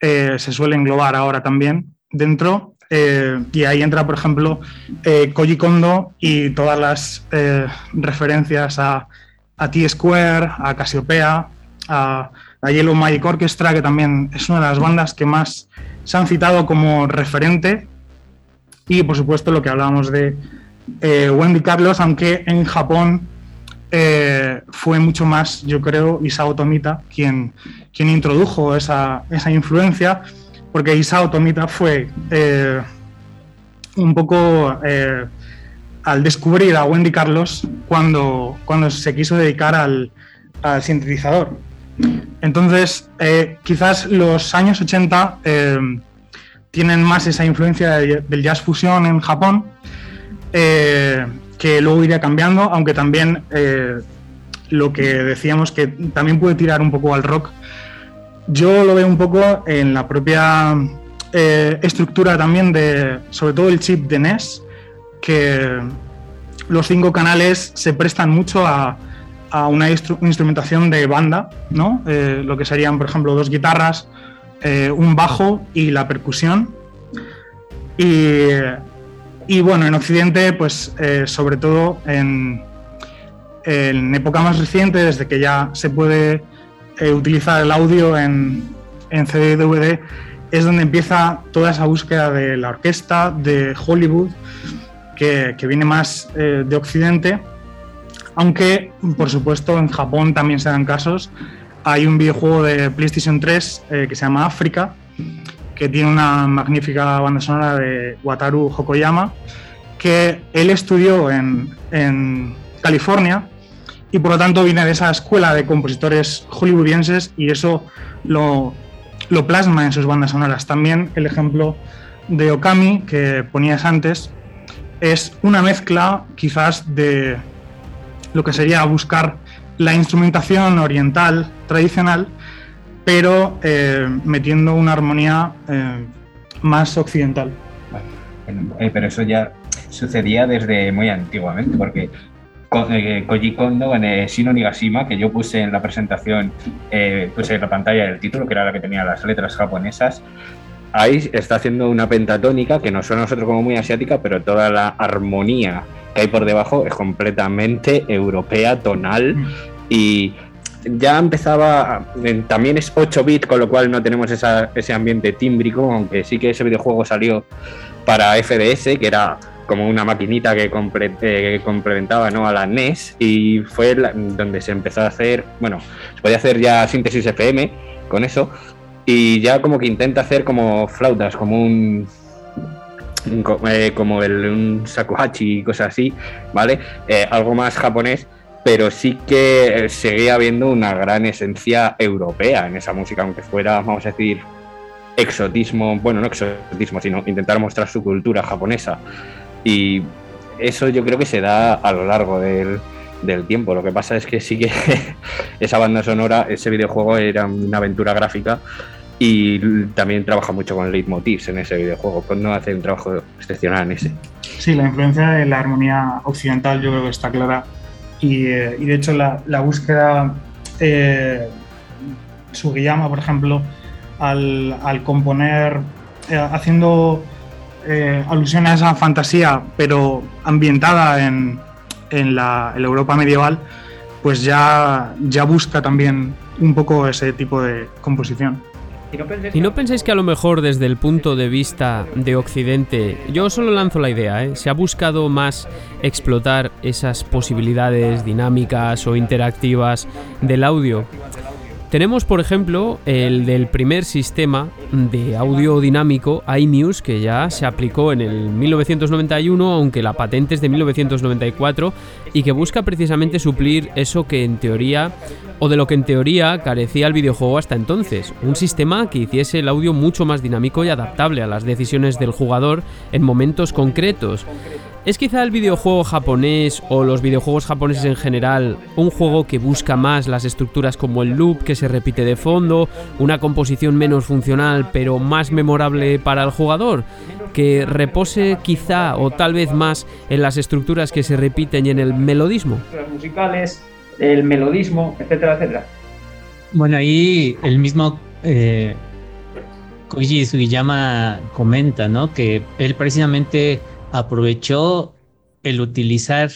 eh, se suele englobar ahora también dentro. Eh, y ahí entra, por ejemplo, eh, Koji Kondo y todas las eh, referencias a, T-Square, a Cassiopeia, a, a, Yellow Magic Orchestra, que también es una de las bandas que más se han citado como referente. Y, por supuesto, lo que hablábamos de Wendy Carlos, aunque en Japón fue mucho más, yo creo, Isao Tomita quien, quien introdujo esa, esa influencia porque Isao Tomita fue eh, un poco eh, al descubrir a Wendy Carlos cuando, cuando se quiso dedicar al, sintetizador. Entonces, eh, quizás los años 80 tienen más esa influencia del jazz fusión en Japón, que luego iría cambiando, aunque también lo que decíamos que también puede tirar un poco al rock yo lo veo un poco en la propia eh, estructura también de, sobre todo el chip de NES, que los cinco canales se prestan mucho a, una instrumentación de banda, ¿no? Eh, lo que serían, por ejemplo, dos guitarras, eh, un bajo y la percusión. Y, bueno, en Occidente, pues sobre todo en, en época más reciente, desde que ya se puede eh, utilizar el audio en, en CD y DVD, es donde empieza toda esa búsqueda de la orquesta, de Hollywood, que, viene más eh, de Occidente, aunque por supuesto en Japón también se dan casos. Hay un videojuego de PlayStation 3 eh, que se llama África, que tiene una magnífica banda sonora de Wataru Hokoyama, que él estudió en, en California y por lo tanto viene de esa escuela de compositores hollywoodienses y eso lo, lo plasma en sus bandas sonoras. También el ejemplo de Okami que ponías antes es una mezcla quizás de lo que sería buscar la instrumentación oriental tradicional pero eh, metiendo una armonía eh, más occidental. Eh, pero eso ya sucedía desde muy antiguamente, porque Koji Kondo en Shino Nigashima, que yo puse en la presentación, puse en la pantalla del título, que era la que tenía las letras japonesas, ahí está haciendo una pentatónica que no suena a nosotros como muy asiática, pero toda la armonía que hay por debajo es completamente europea, tonal mm. y ya empezaba, también es 8 bit, con lo cual no tenemos ese ambiente tímbrico, aunque sí que ese videojuego salió para FDS, que era como una maquinita que, eh, complementaba ¿no? a la NES y fue donde se empezó a hacer, bueno, se podía hacer ya síntesis FM con eso y ya como que intenta hacer como flautas, como un, eh, como el un shakuhachi y cosas así, ¿vale? Eh, algo más japonés, pero sí que seguía habiendo una gran esencia europea en esa música, aunque fuera, vamos a decir, exotismo, bueno, no exotismo, sino intentar mostrar su cultura japonesa. Y eso yo creo que se da a lo largo del, del tiempo. Lo que pasa es que sí que esa banda sonora, ese videojuego era una aventura gráfica y también trabaja mucho con leitmotivs en ese videojuego. Pues no hace un trabajo excepcional en ese. Sí, la influencia de la armonía occidental yo creo que está clara y, eh, de hecho la, búsqueda eh, Sugiyama, por ejemplo, al, componer, eh, haciendo eh, alusión a esa fantasía, pero ambientada en, en la, Europa medieval, pues ya, ya busca también un poco ese tipo de composición. ¿Y no pensáis que a lo mejor desde el punto de vista de Occidente, yo solo lanzo la idea, ¿eh? se ha buscado más explotar esas posibilidades dinámicas o interactivas del audio tenemos, por ejemplo, el del primer sistema de audio dinámico iMuse que ya se aplicó en el 1991, aunque la patente es de 1994 y que busca precisamente suplir eso que en teoría o de lo que en teoría carecía el videojuego hasta entonces, un sistema que hiciese el audio mucho más dinámico y adaptable a las decisiones del jugador en momentos concretos. ¿Es quizá el videojuego japonés o los videojuegos japoneses en general un juego que busca más las estructuras como el loop que se repite de fondo, una composición menos funcional pero más memorable para el jugador? ¿Que repose quizá o tal vez más en las estructuras que se repiten y en el melodismo? Las musicales, el melodismo, etcétera, etcétera. Bueno, ahí el mismo eh, Koji Sugiyama comenta, ¿no? Que él precisamente aprovechó el utilizar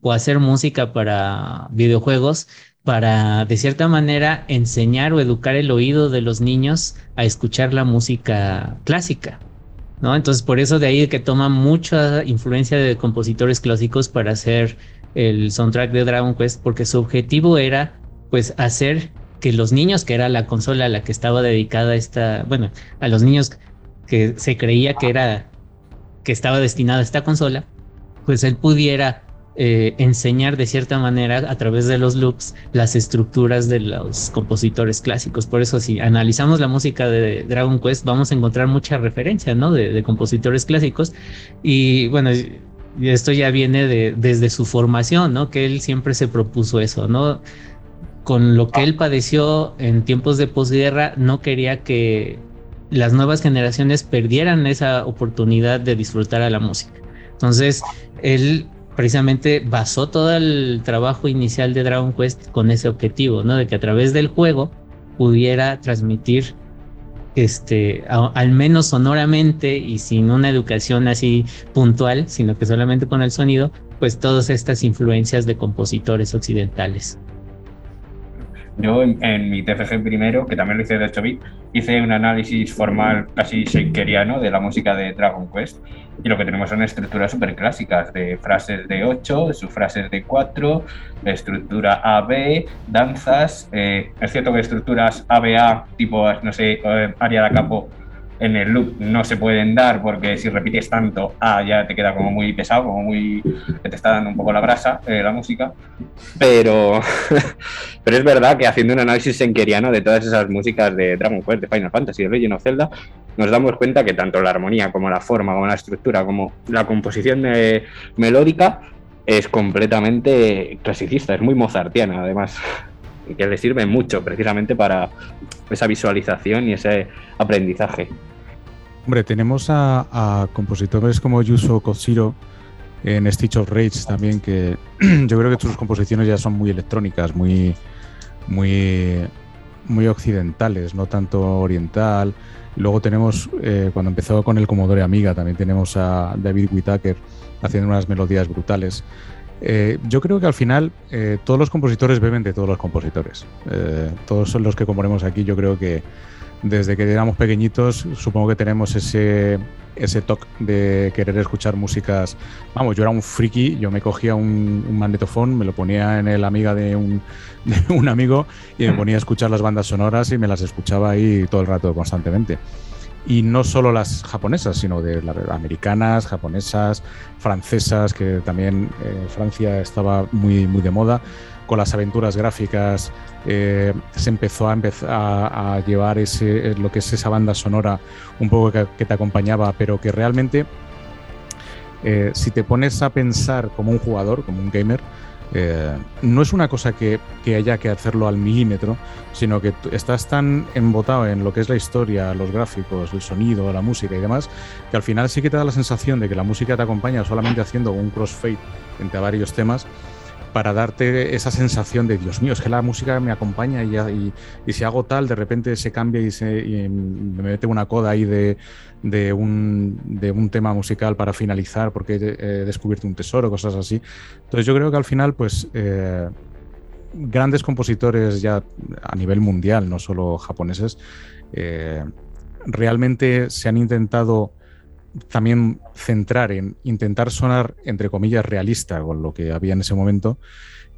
o hacer música para videojuegos para de cierta manera enseñar o educar el oído de los niños a escuchar la música clásica. ¿no? Entonces por eso de ahí que toma mucha influencia de compositores clásicos para hacer el soundtrack de Dragon Quest porque su objetivo era pues hacer que los niños, que era la consola a la que estaba dedicada esta, bueno, a los niños que se creía que era que estaba destinada a esta consola, pues él pudiera eh, enseñar de cierta manera a través de los loops las estructuras de los compositores clásicos. Por eso si analizamos la música de Dragon Quest vamos a encontrar mucha referencia, ¿no? De, compositores clásicos. Y bueno, esto ya viene de, desde su formación, ¿no? Que él siempre se propuso eso, ¿no? Con lo que él padeció en tiempos de posguerra, no quería que las nuevas generaciones perdieran esa oportunidad de disfrutar a la música. Entonces, él precisamente basó todo el trabajo inicial de Dragon Quest con ese objetivo, ¿no? De que a través del juego pudiera transmitir este, al menos sonoramente y sin una educación así puntual, sino que solamente con el sonido, pues todas estas influencias de compositores occidentales. Yo en, mi TFG primero, que también lo hice de 8 bit, hice un análisis formal casi shakeriano de la música de Dragon Quest y lo que tenemos son estructuras súper clásicas de frases de 8, subfrases de 4, estructura AB, danzas. Eh, es cierto que estructuras ABA, tipo, no sé, eh, área de capo, en el loop no se pueden dar porque si repites tanto A ya te queda como muy pesado, como muy te está dando un poco la brasa eh, la música. Pero, pero es verdad que haciendo un análisis senkeriano de todas esas músicas de Dragon Quest, de Final Fantasy, de Legend of Zelda, nos damos cuenta que tanto la armonía como la forma, como la estructura, como la composición melódica es completamente clasicista, es muy mozartiana además. que le sirve mucho precisamente para esa visualización y ese aprendizaje. Hombre, tenemos a, compositores como Yuso Koshiro en Stitch of Rage también, que yo creo que sus composiciones ya son muy electrónicas, muy, muy, muy occidentales, no tanto oriental. Luego tenemos, eh, cuando empezó con el Commodore Amiga, también tenemos a David Whittaker haciendo unas melodías brutales. Eh, yo creo que al final eh, todos los compositores beben de todos los compositores. todos los que componemos aquí, yo creo que desde que éramos pequeñitos, supongo que tenemos ese, ese toque de querer escuchar músicas. Vamos, yo era un friki, yo me cogía un, un me lo ponía en el amiga de un, un amigo y me ponía a escuchar las bandas sonoras y me las escuchaba ahí todo el rato, constantemente. Y no solo las japonesas, sino de las americanas, japonesas, francesas, que también eh, Francia estaba muy, muy de moda con las aventuras gráficas eh, se empezó a, a, llevar ese, lo que es esa banda sonora un poco que, te acompañaba, pero que realmente eh, si te pones a pensar como un jugador, como un gamer, eh, no es una cosa que, que, haya que hacerlo al milímetro, sino que estás tan embotado en lo que es la historia, los gráficos, el sonido, la música y demás, que al final sí que te da la sensación de que la música te acompaña solamente haciendo un crossfade entre varios temas para darte esa sensación de Dios mío, es que la música me acompaña y, si hago tal, de repente se cambia y, se, me mete una coda ahí de, de, un, de, un, tema musical para finalizar porque he, descubierto un tesoro, cosas así. Entonces yo creo que al final, pues... Eh, grandes compositores ya a nivel mundial, no solo japoneses, eh, realmente se han intentado también centrar en intentar sonar, entre comillas, realista con lo que había en ese momento,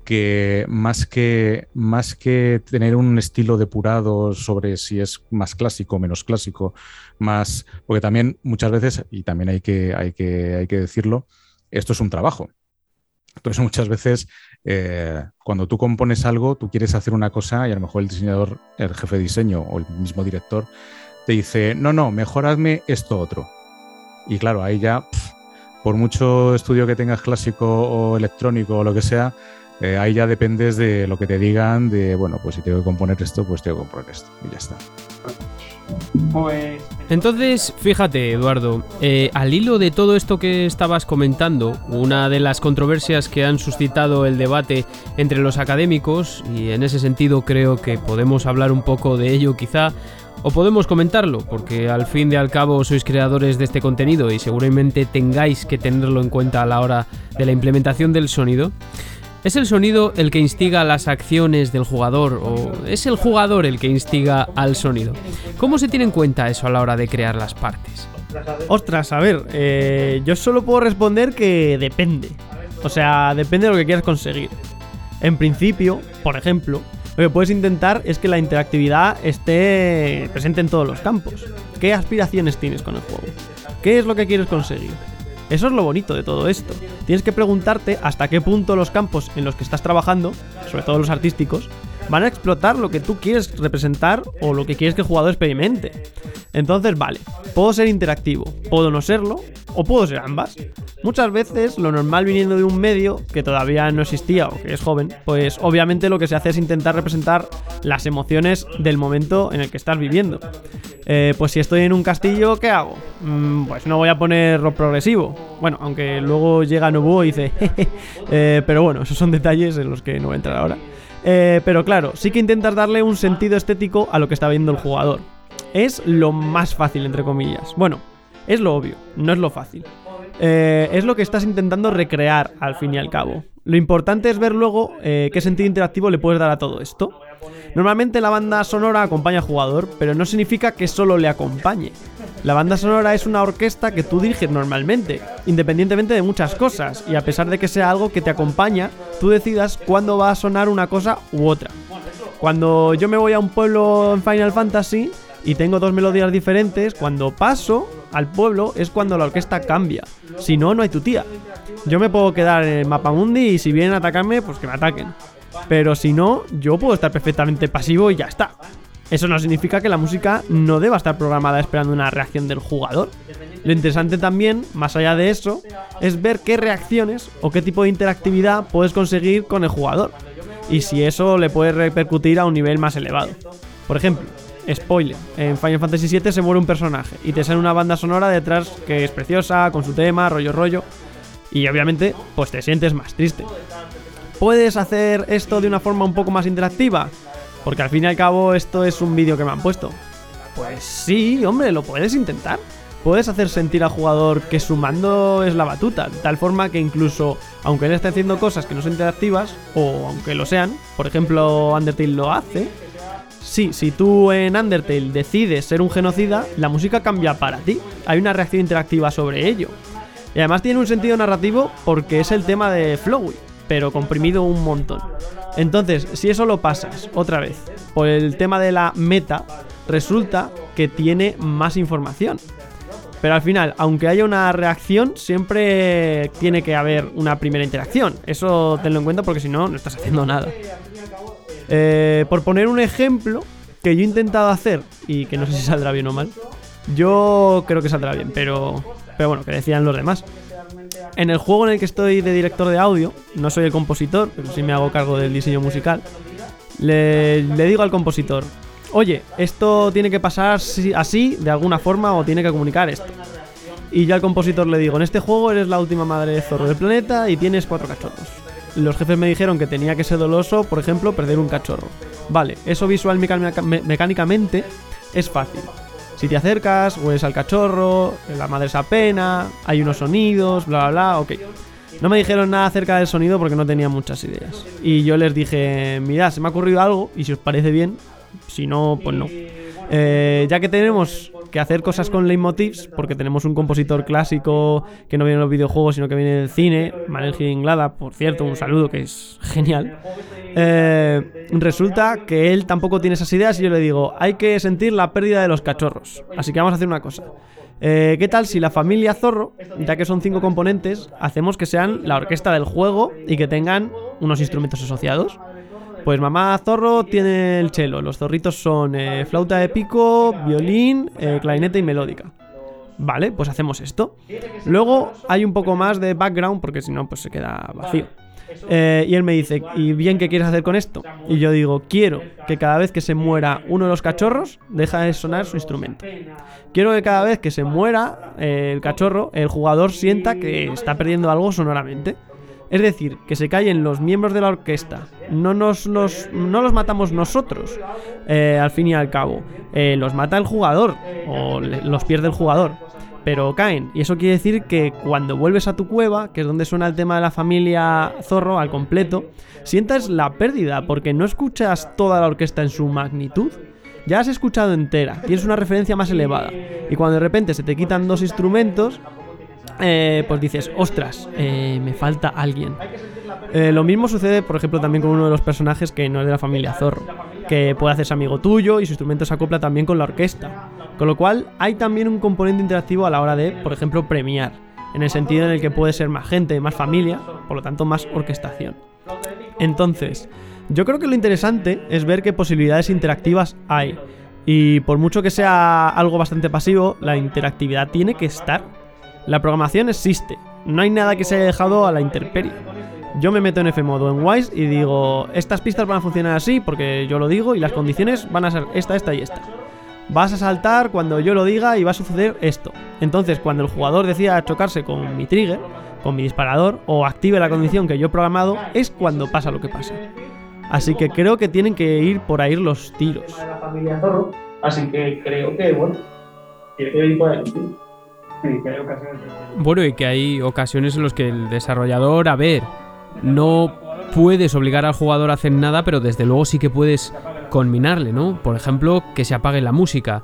que más que, más que tener un estilo depurado sobre si es más clásico menos clásico, más, porque también muchas veces, y también hay que, hay que, hay que decirlo, esto es un trabajo. Entonces muchas veces eh, cuando tú compones algo, tú quieres hacer una cosa y a lo mejor el diseñador, el jefe de diseño o el mismo director te dice, no, no, mejor hazme esto otro. Y claro, ahí ya, por mucho estudio que tengas clásico o electrónico o lo que sea, eh, ahí ya dependes de lo que te digan, de, bueno, pues si tengo que componer esto, pues tengo que componer esto. Y ya está. Entonces, fíjate, Eduardo, eh, al hilo de todo esto que estabas comentando, una de las controversias que han suscitado el debate entre los académicos, y en ese sentido creo que podemos hablar un poco de ello quizá, o podemos comentarlo, porque al fin y al cabo sois creadores de este contenido y seguramente tengáis que tenerlo en cuenta a la hora de la implementación del sonido. ¿Es el sonido el que instiga las acciones del jugador o es el jugador el que instiga al sonido? ¿Cómo se tiene en cuenta eso a la hora de crear las partes? Ostras, a ver, eh, yo solo puedo responder que depende. O sea, depende de lo que quieras conseguir. En principio, por ejemplo, lo que puedes intentar es que la interactividad esté presente en todos los campos. ¿Qué aspiraciones tienes con el juego? ¿Qué es lo que quieres conseguir? Eso es lo bonito de todo esto. Tienes que preguntarte hasta qué punto los campos en los que estás trabajando, sobre todo los artísticos, van a explotar lo que tú quieres representar o lo que quieres que el jugador experimente. Entonces, vale, puedo ser interactivo, puedo no serlo, o puedo ser ambas. Muchas veces lo normal viniendo de un medio que todavía no existía o que es joven, pues obviamente lo que se hace es intentar representar las emociones del momento en el que estás viviendo. Eh, pues si estoy en un castillo, ¿qué hago? Mm, pues no voy a poner rock progresivo. Bueno, aunque luego llega Nobuo y dice, eh, pero bueno, esos son detalles en los que no voy a entrar ahora. Eh, pero claro, sí que intentas darle un sentido estético a lo que está viendo el jugador. Es lo más fácil, entre comillas. Bueno, es lo obvio, no es lo fácil. Eh, es lo que estás intentando recrear al fin y al cabo. Lo importante es ver luego eh, qué sentido interactivo le puedes dar a todo esto. Normalmente la banda sonora acompaña al jugador, pero no significa que solo le acompañe. La banda sonora es una orquesta que tú diriges normalmente, independientemente de muchas cosas, y a pesar de que sea algo que te acompaña, tú decidas cuándo va a sonar una cosa u otra. Cuando yo me voy a un pueblo en Final Fantasy y tengo dos melodías diferentes, cuando paso al pueblo es cuando la orquesta cambia. Si no, no hay tu tía. Yo me puedo quedar en el mapa mundi y si vienen a atacarme, pues que me ataquen. Pero si no, yo puedo estar perfectamente pasivo y ya está. Eso no significa que la música no deba estar programada esperando una reacción del jugador. Lo interesante también, más allá de eso, es ver qué reacciones o qué tipo de interactividad puedes conseguir con el jugador. y si eso le puede repercutir a un nivel más elevado. Por ejemplo, spoiler, en Final Fantasy VII se muere un personaje y te sale una banda sonora detrás que es preciosa, con su tema, rollo rollo, y obviamente pues te sientes más triste. ¿Puedes hacer esto de una forma un poco más interactiva? Porque al fin y al cabo esto es un vídeo que me han puesto. Pues sí, hombre, lo puedes intentar. Puedes hacer sentir al jugador que su mando es la batuta, de tal forma que incluso, aunque él esté haciendo cosas que no son interactivas, o aunque lo sean, por ejemplo, Undertale lo hace, sí, si tú en Undertale decides ser un genocida, la música cambia para ti. Hay una reacción interactiva sobre ello. Y además tiene un sentido narrativo porque es el tema de Flowey, pero comprimido un montón. Entonces, si eso lo pasas otra vez por el tema de la meta, resulta que tiene más información. Pero al final, aunque haya una reacción, siempre tiene que haber una primera interacción. Eso tenlo en cuenta porque si no, no estás haciendo nada. Eh, por poner un ejemplo que yo he intentado hacer y que no sé si saldrá bien o mal, yo creo que saldrá bien, pero, pero bueno, que decían los demás. En el juego en el que estoy de director de audio, no soy el compositor, pero sí me hago cargo del diseño musical, le, digo al compositor, oye, esto tiene que pasar así, de alguna forma, o tiene que comunicar esto. Y yo al compositor le digo, en este juego eres la última madre de zorro del planeta y tienes cuatro cachorros. Los jefes me dijeron que tenía que ser doloso, por ejemplo, perder un cachorro. Vale, eso visual mecánicamente es fácil. Si te acercas, hueles al cachorro, la madre se apena, hay unos sonidos, bla, bla, bla, ok. No me dijeron nada acerca del sonido porque no tenía muchas ideas. Y yo les dije, mirad, se me ha ocurrido algo y si os parece bien, si no, pues no. Eh, ya que tenemos que hacer cosas con leitmotivs, porque tenemos un compositor clásico que no viene en los videojuegos, sino que viene del cine, Manuel Inglada, por cierto, un saludo que es genial. Eh, resulta que él tampoco tiene esas ideas y yo le digo, hay que sentir la pérdida de los cachorros. Así que vamos a hacer una cosa. Eh, ¿Qué tal si la familia Zorro, ya que son cinco componentes, hacemos que sean la orquesta del juego y que tengan unos instrumentos asociados? Pues mamá zorro tiene el cello, los zorritos son eh, flauta de pico, violín, eh, clarinete y melódica. Vale, pues hacemos esto. Luego hay un poco más de background porque si no pues se queda vacío. Eh, y él me dice, ¿y bien qué quieres hacer con esto? Y yo digo, quiero que cada vez que se muera uno de los cachorros, deja de sonar su instrumento. Quiero que cada vez que se muera el cachorro, el jugador sienta que está perdiendo algo sonoramente. Es decir, que se callen los miembros de la orquesta. No, nos, no los matamos nosotros, eh, al fin y al cabo. Eh, los mata el jugador, o los pierde el jugador. Pero caen. Y eso quiere decir que cuando vuelves a tu cueva, que es donde suena el tema de la familia Zorro al completo, sientas la pérdida, porque no escuchas toda la orquesta en su magnitud. Ya has escuchado entera, tienes una referencia más elevada. Y cuando de repente se te quitan dos instrumentos, eh, pues dices, ostras, eh, me falta alguien. Eh, lo mismo sucede, por ejemplo, también con uno de los personajes que no es de la familia Zorro, que puede hacerse amigo tuyo y su instrumento se acopla también con la orquesta. Con lo cual, hay también un componente interactivo a la hora de, por ejemplo, premiar, en el sentido en el que puede ser más gente, más familia, por lo tanto, más orquestación. Entonces, yo creo que lo interesante es ver qué posibilidades interactivas hay. Y por mucho que sea algo bastante pasivo, la interactividad tiene que estar la programación existe, no hay nada que se haya dejado a la intemperie. Yo me meto en F-Modo en Wise y digo, estas pistas van a funcionar así porque yo lo digo y las condiciones van a ser esta, esta y esta. Vas a saltar cuando yo lo diga y va a suceder esto. Entonces, cuando el jugador decida chocarse con mi trigger, con mi disparador, o active la condición que yo he programado, es cuando pasa lo que pasa. Así que creo que tienen que ir por ahí los tiros. Así que creo que, bueno, tiene que ir por ahí. Bueno, y que hay ocasiones en las que el desarrollador, a ver, no puedes obligar al jugador a hacer nada, pero desde luego sí que puedes conminarle, ¿no? Por ejemplo, que se apague la música.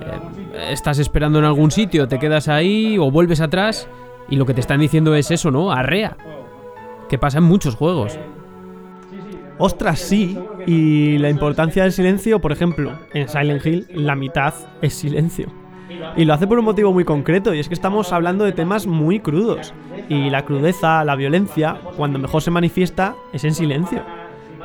Eh, estás esperando en algún sitio, te quedas ahí o vuelves atrás y lo que te están diciendo es eso, ¿no? Arrea. Que pasa en muchos juegos. Ostras, sí. Y la importancia del silencio, por ejemplo, en Silent Hill la mitad es silencio. Y lo hace por un motivo muy concreto, y es que estamos hablando de temas muy crudos. Y la crudeza, la violencia, cuando mejor se manifiesta, es en silencio.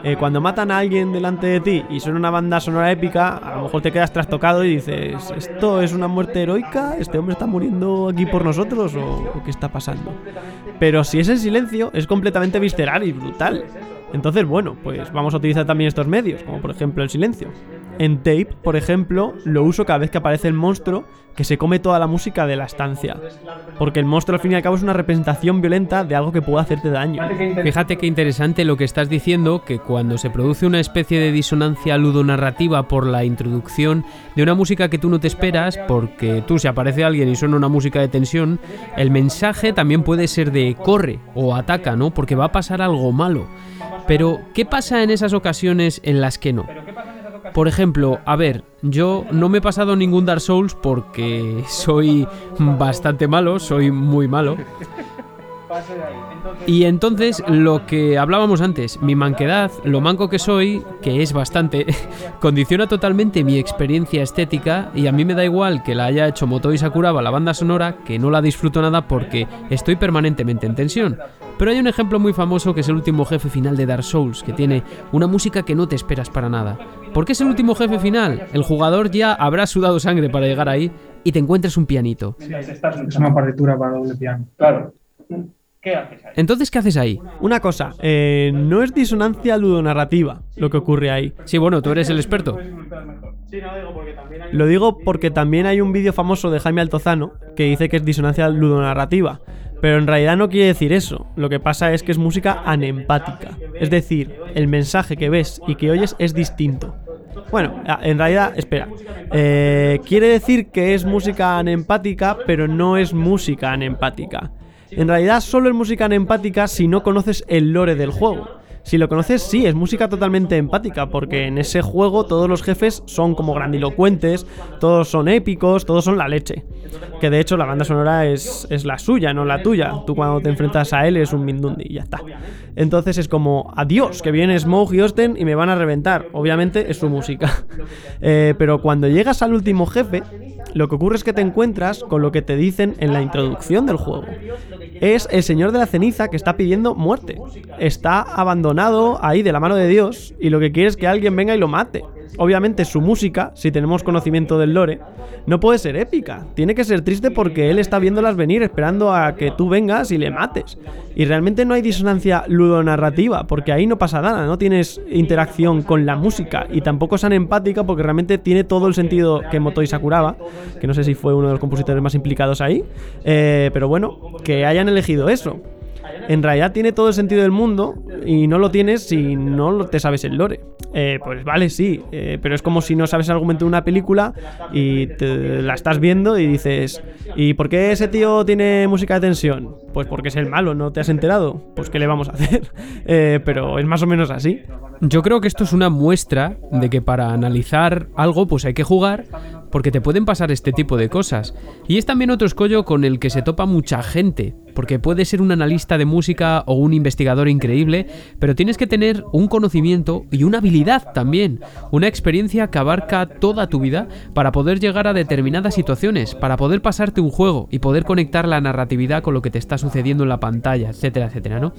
Eh, cuando matan a alguien delante de ti y suena una banda sonora épica, a lo mejor te quedas trastocado y dices, ¿esto es una muerte heroica? ¿Este hombre está muriendo aquí por nosotros? ¿O, qué está pasando? Pero si es en silencio, es completamente visceral y brutal. Entonces, bueno, pues vamos a utilizar también estos medios, como por ejemplo el silencio. En Tape, por ejemplo, lo uso cada vez que aparece el monstruo que se come toda la música de la estancia. Porque el monstruo al fin y al cabo es una representación violenta de algo que puede hacerte daño. Fíjate qué interesante lo que estás diciendo, que cuando se produce una especie de disonancia ludonarrativa por la introducción de una música que tú no te esperas, porque tú si aparece alguien y suena una música de tensión, el mensaje también puede ser de corre o ataca, ¿no? Porque va a pasar algo malo. Pero, ¿qué pasa en esas ocasiones en las que no? Por ejemplo, a ver, yo no me he pasado ningún Dark Souls porque soy bastante malo, soy muy malo. Y entonces lo que hablábamos antes, mi manquedad, lo manco que soy, que es bastante, condiciona totalmente mi experiencia estética y a mí me da igual que la haya hecho Motoi Sakuraba la banda sonora, que no la disfruto nada porque estoy permanentemente en tensión. Pero hay un ejemplo muy famoso que es el último jefe final de Dark Souls, que tiene una música que no te esperas para nada. ¿Por qué es el último jefe final? El jugador ya habrá sudado sangre para llegar ahí y te encuentras un pianito. Es una partitura para doble piano. Claro. ¿Qué haces ahí? Entonces, ¿qué haces ahí? Una cosa, eh, no es disonancia ludonarrativa lo que ocurre ahí. Sí, bueno, tú eres el experto. Lo digo porque también hay un vídeo famoso de Jaime Altozano que dice que es disonancia ludonarrativa. Pero en realidad no quiere decir eso. Lo que pasa es que es música anempática. Es decir, el mensaje que ves y que oyes es distinto. Bueno, en realidad, espera. Eh, quiere decir que es música anempática, pero no es música anempática. En realidad solo es música anempática si no conoces el lore del juego. Si lo conoces, sí, es música totalmente empática, porque en ese juego todos los jefes son como grandilocuentes, todos son épicos, todos son la leche. Que de hecho la banda sonora es, es la suya, no la tuya. Tú cuando te enfrentas a él es un Mindundi y ya está. Entonces es como, adiós, que viene Smoke y Osten y me van a reventar. Obviamente es su música. Eh, pero cuando llegas al último jefe, lo que ocurre es que te encuentras con lo que te dicen en la introducción del juego. Es el Señor de la Ceniza que está pidiendo muerte. Está abandonado ahí de la mano de Dios y lo que quiere es que alguien venga y lo mate. Obviamente su música, si tenemos conocimiento del lore, no puede ser épica. Tiene que ser triste porque él está viéndolas venir esperando a que tú vengas y le mates. Y realmente no hay disonancia ludonarrativa, porque ahí no pasa nada, no tienes interacción con la música y tampoco es empática porque realmente tiene todo el sentido que Motoi Sakuraba, que no sé si fue uno de los compositores más implicados ahí, eh, pero bueno, que hayan elegido eso en realidad tiene todo el sentido del mundo y no lo tienes si no te sabes el lore. Eh, pues vale, sí, eh, pero es como si no sabes el argumento de una película y te, la estás viendo y dices, ¿y por qué ese tío tiene música de tensión? Pues porque es el malo, ¿no te has enterado? Pues ¿qué le vamos a hacer? Eh, pero es más o menos así. Yo creo que esto es una muestra de que para analizar algo pues hay que jugar porque te pueden pasar este tipo de cosas. Y es también otro escollo con el que se topa mucha gente, porque puede ser un analista de música o un investigador increíble, pero tienes que tener un conocimiento y una habilidad también, una experiencia que abarca toda tu vida para poder llegar a determinadas situaciones, para poder pasarte un juego y poder conectar la narratividad con lo que te está sucediendo en la pantalla, etcétera, etcétera, ¿no?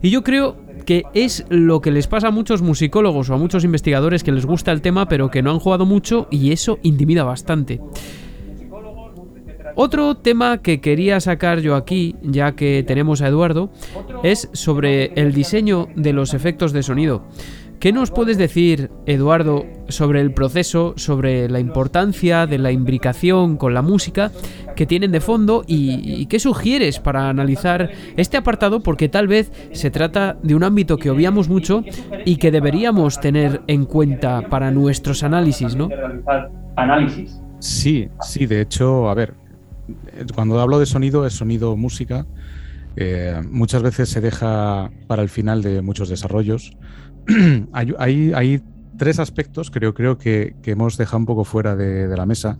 Y yo creo que es lo que les pasa a muchos musicólogos o a muchos investigadores que les gusta el tema pero que no han jugado mucho y eso intimida bastante. Otro tema que quería sacar yo aquí, ya que tenemos a Eduardo, es sobre el diseño de los efectos de sonido. ¿Qué nos puedes decir, Eduardo, sobre el proceso, sobre la importancia de la imbricación con la música que tienen de fondo y, qué sugieres para analizar este apartado? Porque tal vez se trata de un ámbito que obviamos mucho y que deberíamos tener en cuenta para nuestros análisis, ¿no? Análisis. Sí, sí, de hecho, a ver, cuando hablo de sonido es sonido música. Eh, muchas veces se deja para el final de muchos desarrollos. hay, tres aspectos creo, creo que, hemos dejado un poco fuera de, la mesa,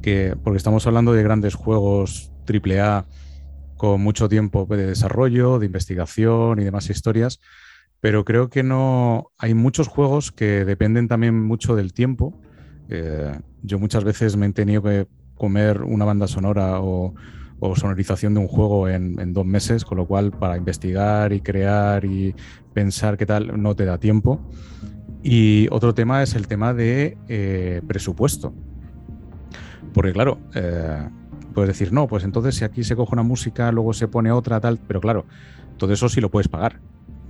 que, porque estamos hablando de grandes juegos AAA con mucho tiempo de desarrollo, de investigación y demás historias, pero creo que no hay muchos juegos que dependen también mucho del tiempo. Eh, yo muchas veces me he tenido que comer una banda sonora o, sonorización de un juego en, dos meses, con lo cual para investigar y crear y pensar qué tal no te da tiempo. Y otro tema es el tema de eh, presupuesto. Porque claro, eh, puedes decir, no, pues entonces si aquí se coge una música, luego se pone otra, tal, pero claro, todo eso sí lo puedes pagar.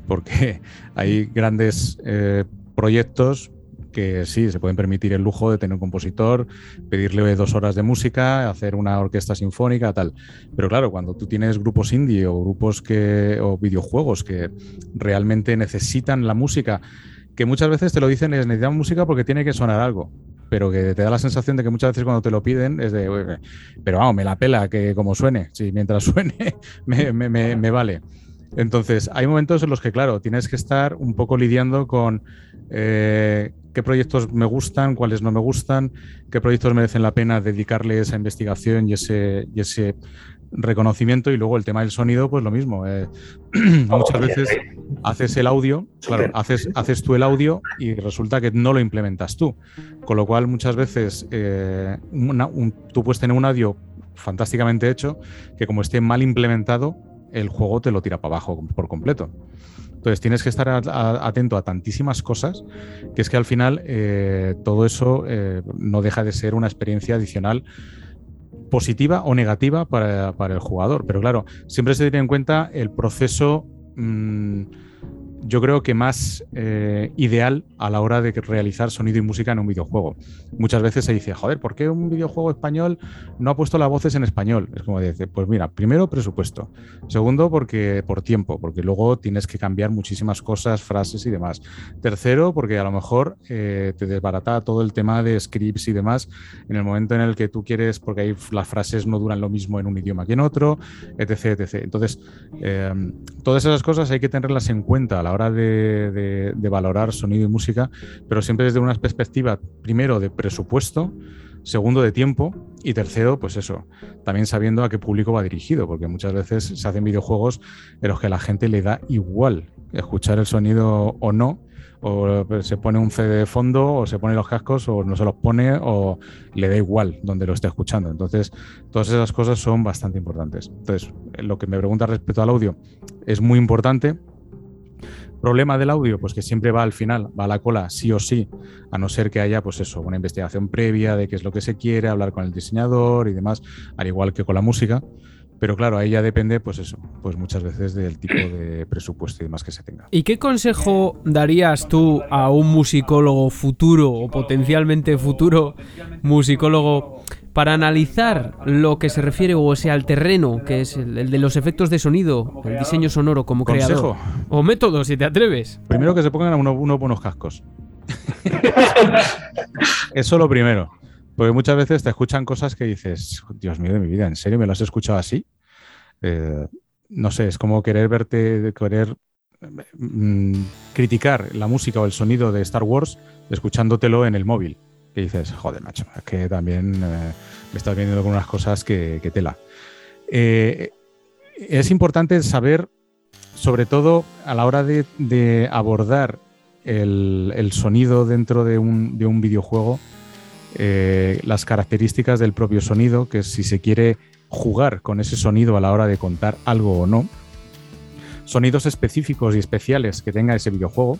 porque hay grandes eh, proyectos que sí, se pueden permitir el lujo de tener un compositor, pedirle dos horas de música, hacer una orquesta sinfónica, tal. Pero claro, cuando tú tienes grupos indie o grupos que, o videojuegos que realmente necesitan la música, que muchas veces te lo dicen, es necesitamos música porque tiene que sonar algo pero que te da la sensación de que muchas veces cuando te lo piden es de, pero vamos, me la pela que como suene, sí, mientras suene me, vale. Entonces, hay momentos en los que, claro, tienes que estar un poco lidiando con eh, qué proyectos me gustan, cuáles no me gustan, qué proyectos merecen la pena dedicarle esa investigación y ese, y ese reconocimiento y luego el tema del sonido, pues lo mismo. Eh, muchas veces haces el audio, claro, haces, haces tú el audio y resulta que no lo implementas tú. Con lo cual muchas veces eh, tú puedes tener un audio fantásticamente hecho que como esté mal implementado, el juego te lo tira para abajo por completo. Entonces tienes que estar atento a tantísimas cosas que es que al final eh, todo eso no deja de ser una experiencia adicional positiva o negativa para, para, el jugador. Pero claro, siempre se tiene en cuenta el proceso mmm, yo creo que más eh, ideal a la hora de realizar sonido y música en un videojuego. Muchas veces se dice, joder, ¿por qué un videojuego español no ha puesto las voces en español? Es como dice, pues mira, primero presupuesto, segundo porque por tiempo, porque luego tienes que cambiar muchísimas cosas, frases y demás. Tercero, porque a lo mejor eh, te desbarata todo el tema de scripts y demás en el momento en el que tú quieres, porque ahí las frases no duran lo mismo en un idioma que en otro, etc. etc. Entonces, eh, todas esas cosas hay que tenerlas en cuenta a la hora de, valorar sonido y música, pero siempre desde una perspectiva, primero, de presupuesto, segundo, de tiempo y tercero, pues eso, también sabiendo a qué público va dirigido, porque muchas veces se hacen videojuegos en los que la gente le da igual escuchar el sonido o no, o se pone un CD de fondo, o se pone los cascos, o no se los pone, o le da igual donde lo esté escuchando. Entonces, todas esas cosas son bastante importantes. Entonces, lo que me pregunta respecto al audio es muy importante, Problema del audio, pues que siempre va al final, va a la cola, sí o sí, a no ser que haya, pues eso, una investigación previa de qué es lo que se quiere, hablar con el diseñador y demás, al igual que con la música. Pero claro, ahí ya depende, pues eso, pues muchas veces del tipo de presupuesto y demás que se tenga. ¿Y qué consejo darías tú a un musicólogo futuro o potencialmente futuro musicólogo para analizar lo que se refiere o sea al terreno, que es el, de los efectos de sonido, el diseño sonoro como creador. O método, si te atreves. Primero que se pongan unos uno buenos cascos. Eso lo primero. Porque muchas veces te escuchan cosas que dices, Dios mío de mi vida, ¿en serio me lo has escuchado así? Eh, no sé, es como querer verte, querer mm, criticar la música o el sonido de Star Wars escuchándotelo en el móvil que dices, joder, macho, es que también eh, me estás viendo con unas cosas que, tela. Eh, es importante saber, sobre todo a la hora de, abordar el, sonido dentro de un, videojuego, eh, las características del propio sonido, que si se quiere jugar con ese sonido a la hora de contar algo o no, sonidos específicos y especiales que tenga ese videojuego,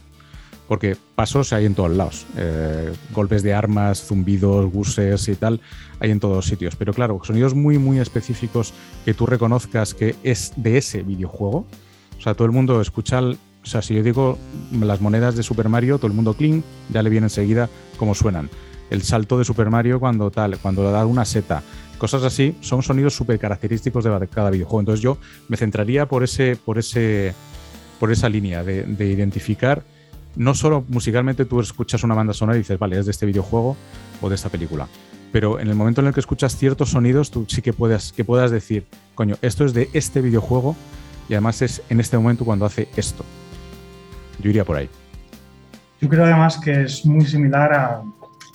porque pasos hay en todos lados. Eh, golpes de armas, zumbidos, guses y tal, hay en todos sitios. Pero claro, sonidos muy, muy específicos que tú reconozcas que es de ese videojuego. O sea, todo el mundo escucha, o sea, si yo digo las monedas de Super Mario, todo el mundo clean, ya le viene enseguida cómo suenan. El salto de Super Mario cuando tal, cuando da una seta, cosas así, son sonidos súper característicos de cada videojuego. Entonces yo me centraría por ese, por ese, por esa línea de, de identificar no solo musicalmente tú escuchas una banda sonora y dices, vale, es de este videojuego o de esta película. Pero en el momento en el que escuchas ciertos sonidos, tú sí que puedas, que puedas decir, coño, esto es de este videojuego y además es en este momento cuando hace esto. Yo iría por ahí. Yo creo además que es muy similar a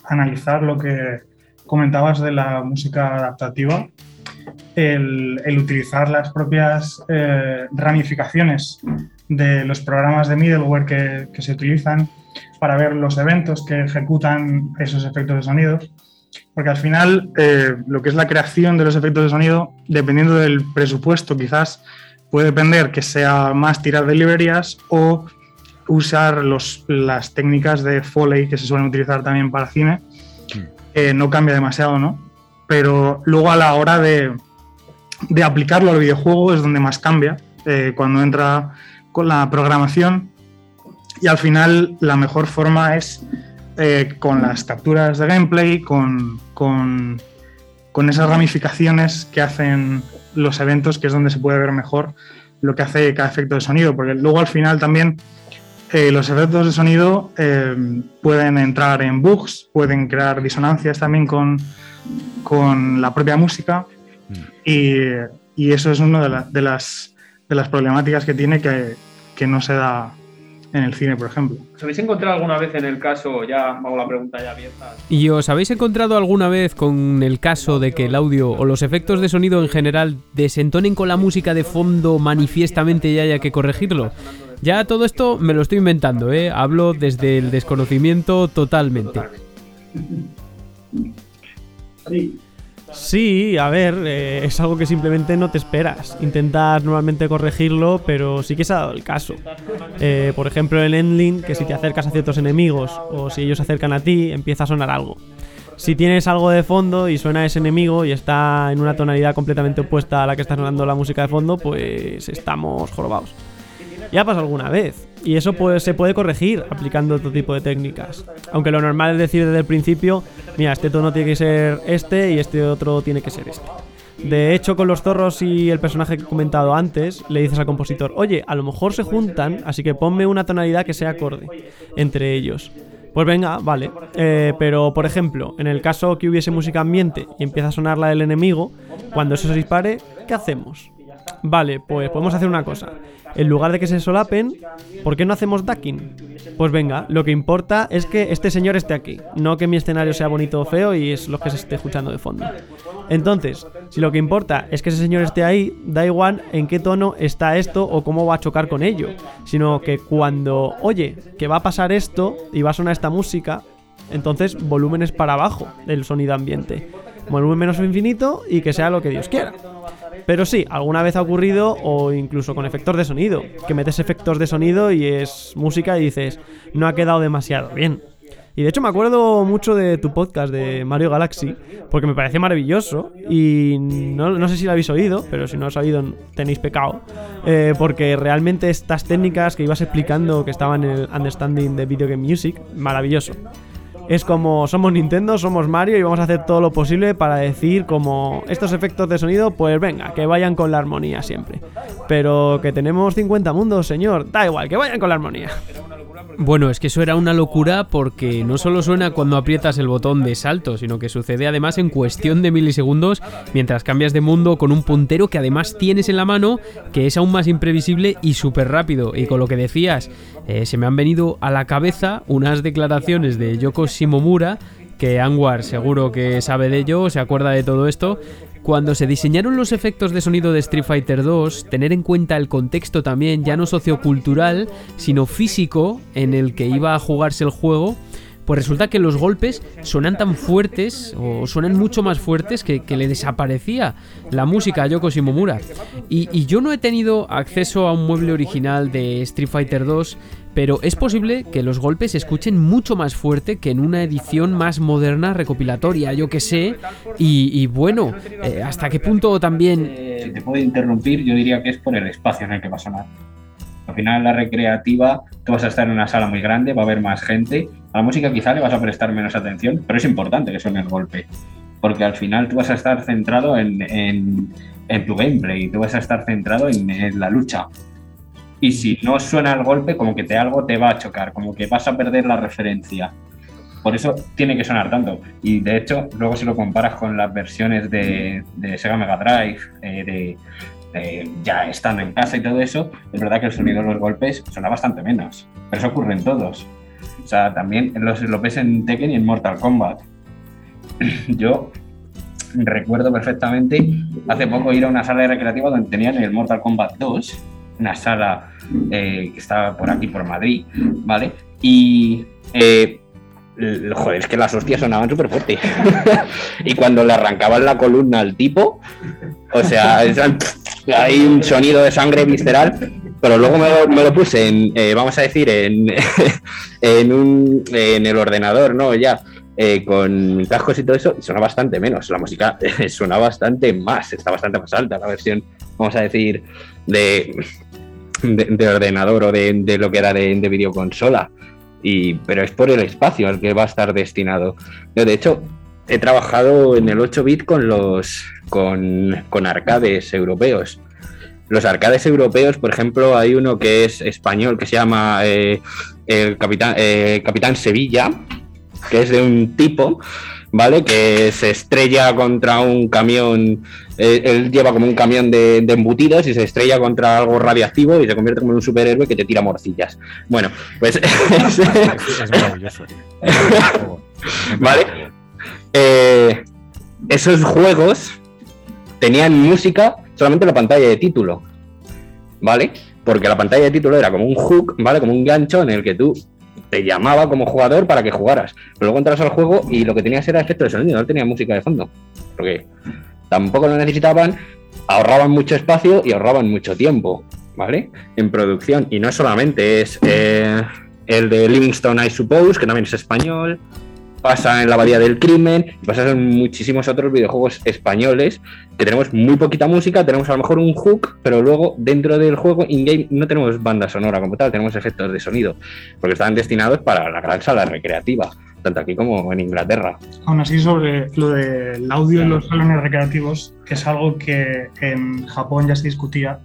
analizar lo que comentabas de la música adaptativa, el, utilizar las propias eh, ramificaciones de los programas de middleware que, se utilizan para ver los eventos que ejecutan esos efectos de sonido. Porque al final, eh, lo que es la creación de los efectos de sonido, dependiendo del presupuesto, quizás puede depender que sea más tirar de librerías o usar los, las técnicas de Foley que se suelen utilizar también para cine. no cambia demasiado, ¿no? Pero luego a la hora de, de aplicarlo al videojuego es donde más cambia. Eh, cuando entra con la programación y al final la mejor forma es eh, con las capturas de gameplay, con, con, con, esas ramificaciones que hacen los eventos, que es donde se puede ver mejor lo que hace cada efecto de sonido, porque luego al final también eh, los efectos de sonido eh, pueden entrar en bugs, pueden crear disonancias también con, con la propia música mm. y, y, eso es una de, de, las, de las problemáticas que tiene que, que no se da en el cine, por ejemplo. ¿Os habéis encontrado alguna vez en el caso, ya hago la pregunta ya abierta? ¿Y os habéis encontrado alguna vez con el caso de que el audio o los efectos de sonido en general desentonen con la música de fondo manifiestamente y haya que corregirlo? Ya todo esto me lo estoy inventando, ¿eh? Hablo desde el desconocimiento totalmente. Sí, a ver, eh, es algo que simplemente no te esperas. Intentas normalmente corregirlo, pero sí que se ha dado el caso. Eh, por ejemplo, en Endling, que si te acercas a ciertos enemigos o si ellos se acercan a ti, empieza a sonar algo. Si tienes algo de fondo y suena ese enemigo y está en una tonalidad completamente opuesta a la que está sonando la música de fondo, pues estamos jorobados. Ya pasado alguna vez. Y eso se puede corregir aplicando otro tipo de técnicas. Aunque lo normal es decir desde el principio, mira, este tono tiene que ser este y este otro tiene que ser este. De hecho, con los zorros y el personaje que he comentado antes, le dices al compositor, oye, a lo mejor se juntan, así que ponme una tonalidad que sea acorde entre ellos. Pues venga, vale. Eh, pero, por ejemplo, en el caso que hubiese música ambiente y empieza a sonar la del enemigo, cuando eso se dispare, ¿qué hacemos? Vale, pues podemos hacer una cosa en lugar de que se solapen, ¿por qué no hacemos ducking? Pues venga, lo que importa es que este señor esté aquí, no que mi escenario sea bonito o feo y es lo que se esté escuchando de fondo. Entonces, si lo que importa es que ese señor esté ahí, da igual en qué tono está esto o cómo va a chocar con ello, sino que cuando, oye, que va a pasar esto y va a sonar esta música, entonces volúmenes para abajo del sonido ambiente. Volumen menos infinito y que sea lo que Dios quiera. Pero sí, alguna vez ha ocurrido, o incluso con efectos de sonido, que metes efectos de sonido y es música y dices, no ha quedado demasiado bien. Y de hecho me acuerdo mucho de tu podcast de Mario Galaxy, porque me parece maravilloso. Y no, sé si lo habéis oído, pero si no lo habéis oído tenéis pecado. Eh, porque realmente estas técnicas que ibas explicando que estaban en el Understanding de Video Game Music, maravilloso es como somos Nintendo, somos Mario y vamos a hacer todo lo posible para decir como estos efectos de sonido, pues venga, que vayan con la armonía siempre. Pero que tenemos 50 mundos, señor, da igual, que vayan con la armonía. Bueno, es que eso era una locura porque no solo suena cuando aprietas el botón de salto, sino que sucede además en cuestión de milisegundos mientras cambias de mundo con un puntero que además tienes en la mano, que es aún más imprevisible y súper rápido. Y con lo que decías, eh, se me han venido a la cabeza unas declaraciones de Yoko Shimomura que Anwar seguro que sabe de ello, se acuerda de todo esto, cuando se diseñaron los efectos de sonido de Street Fighter 2, tener en cuenta el contexto también, ya no sociocultural, sino físico, en el que iba a jugarse el juego, pues resulta que los golpes suenan tan fuertes, o suenan mucho más fuertes, que, le desaparecía la música a Yoko Shimomura. Y, y, yo no he tenido acceso a un mueble original de Street Fighter 2 pero es posible que los golpes se escuchen mucho más fuerte que en una edición más moderna, recopilatoria, yo que sé. Y, bueno, eh, ¿hasta qué punto también... Si te puedo interrumpir, yo diría que es por el espacio en el que va a sonar. Al final, en la recreativa, tú vas a estar en una sala muy grande, va a haber más gente. A la música quizá le vas a prestar menos atención, pero es importante que suene el golpe. Porque al final tú vas a estar centrado en, en, tu gameplay, tú vas a estar centrado en la lucha y si no suena el golpe, como que te algo te va a chocar, como que vas a perder la referencia. Por eso tiene que sonar tanto. Y de hecho, luego si lo comparas con las versiones de, Sega Mega Drive, eh, de, ya estando en casa y todo eso, es verdad que el sonido de los golpes suena bastante menos. Pero eso ocurre en todos. O sea, también los, lo ves en Tekken y en Mortal Kombat. Yo recuerdo perfectamente hace poco ir a una sala de recreativa donde tenían el Mortal Kombat 2 una sala eh, que estaba por aquí, por Madrid, ¿vale? Y, eh, joder, es que las hostias sonaban súper fuerte. y cuando le arrancaban la columna al tipo, o sea, hay un sonido de sangre visceral, pero luego me lo, puse en, eh, vamos a decir, en, en, un, en el ordenador, ¿no? Ya. con cascos y todo eso, suena bastante menos. La música suena bastante más, está bastante más alta la versión, vamos a decir, de de, ordenador o de, lo que era de, videoconsola. Y, pero es por el espacio al que va a estar destinado. Yo, de hecho, he trabajado en el 8 bit con los con, con arcades europeos. Los arcades europeos, por ejemplo, hay uno que es español que se llama eh, el Capitán, eh, Capitán Sevilla, que es de un tipo, ¿vale? Que se estrella contra un camión, eh, él lleva como un camión de, embutidos y se estrella contra algo radiactivo y se convierte como en un superhéroe que te tira morcillas. Bueno, pues... es, maravilloso. ¿Vale? esos juegos tenían música solamente en la pantalla de título, ¿vale? Porque la pantalla de título era como un hook, ¿vale? Como un gancho en el que tú te llamaba como jugador para que jugaras. Pero luego entras al juego y lo que tenías era efecto de sonido, no tenía música de fondo. Porque tampoco lo necesitaban, ahorraban mucho espacio y ahorraban mucho tiempo, ¿vale? En producción. Y no solamente es eh, el de Livingstone, I suppose, que también es español pasa en la Abadía del Crimen, pasa en muchísimos otros videojuegos españoles que tenemos muy poquita música, tenemos a lo mejor un hook, pero luego dentro del juego in-game no tenemos banda sonora como tal, tenemos efectos de sonido, porque están destinados para la gran sala recreativa, tanto aquí como en Inglaterra. Aún así, sobre lo del audio en los salones recreativos, que es algo que en Japón ya se discutía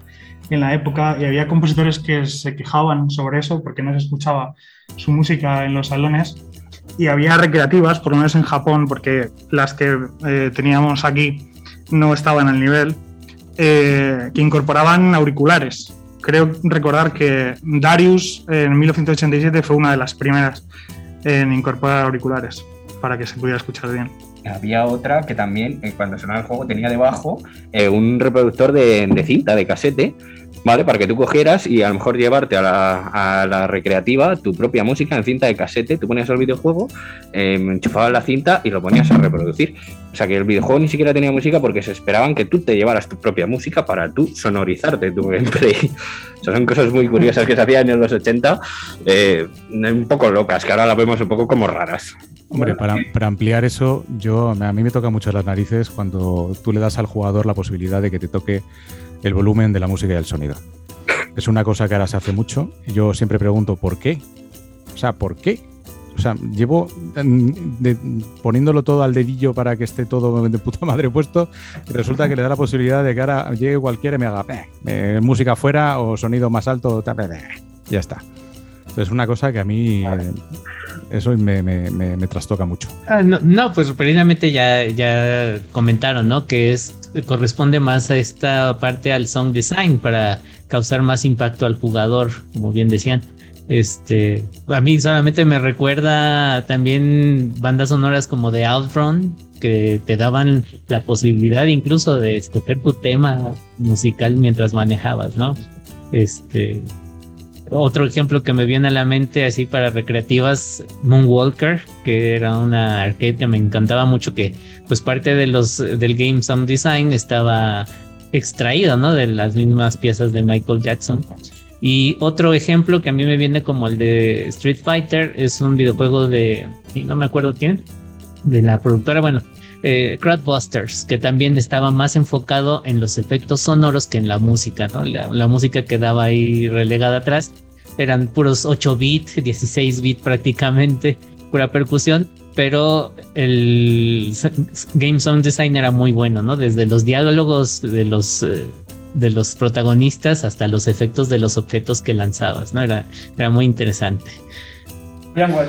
en la época y había compositores que se quejaban sobre eso porque no se escuchaba su música en los salones y había recreativas, por lo menos en Japón, porque las que eh, teníamos aquí no estaban al nivel, eh, que incorporaban auriculares. Creo recordar que Darius en 1987 fue una de las primeras en incorporar auriculares para que se pudiera escuchar bien. Había otra que también, eh, cuando sonaba el juego, tenía debajo un reproductor de, de cinta, de casete, ¿vale? Para que tú cogieras y a lo mejor llevarte a la, recreativa tu propia música en cinta de casete, tú ponías el videojuego, eh, enchufabas la cinta y lo ponías a reproducir. O sea que el videojuego ni siquiera tenía música porque se esperaban que tú te llevaras tu propia música para tú sonorizarte tu gameplay. son cosas muy curiosas que se hacían en los 80, eh, un poco locas, que ahora las vemos un poco como raras. Hombre, para, para, ampliar eso, yo a mí me toca mucho las narices cuando tú le das al jugador la posibilidad de que te toque el volumen de la música y el sonido. Es una cosa que ahora se hace mucho. Yo siempre pregunto por qué. O sea, ¿por qué? O sea, llevo poniéndolo todo al dedillo para que esté todo de puta madre puesto y resulta que le da la posibilidad de que ahora llegue cualquiera y me haga eh, música fuera o sonido más alto. ya está. Es una cosa que a mí eh, eso me, me, trastoca mucho. Ah, no, pues precisamente ya, ya comentaron, ¿no? Que es corresponde más a esta parte al sound design para causar más impacto al jugador, como bien decían. Este, a mí solamente me recuerda también bandas sonoras como de Outrun, que te daban la posibilidad incluso de escoger tu tema musical mientras manejabas, ¿no? Este, otro ejemplo que me viene a la mente así para recreativas, Moonwalker, que era una arcade que me encantaba mucho, que pues parte de los del game sound design estaba extraído, ¿no? De las mismas piezas de Michael Jackson. Y otro ejemplo que a mí me viene como el de Street Fighter es un videojuego de, no me acuerdo quién, de la productora, bueno, eh, Crowdbusters, que también estaba más enfocado en los efectos sonoros que en la música, ¿no? La, música quedaba ahí relegada atrás. Eran puros 8 bits, 16 bits prácticamente, pura percusión, pero el Game Sound Design era muy bueno, ¿no? Desde los diálogos de los, eh, de los protagonistas hasta los efectos de los objetos que lanzabas, ¿no? Era, era muy interesante.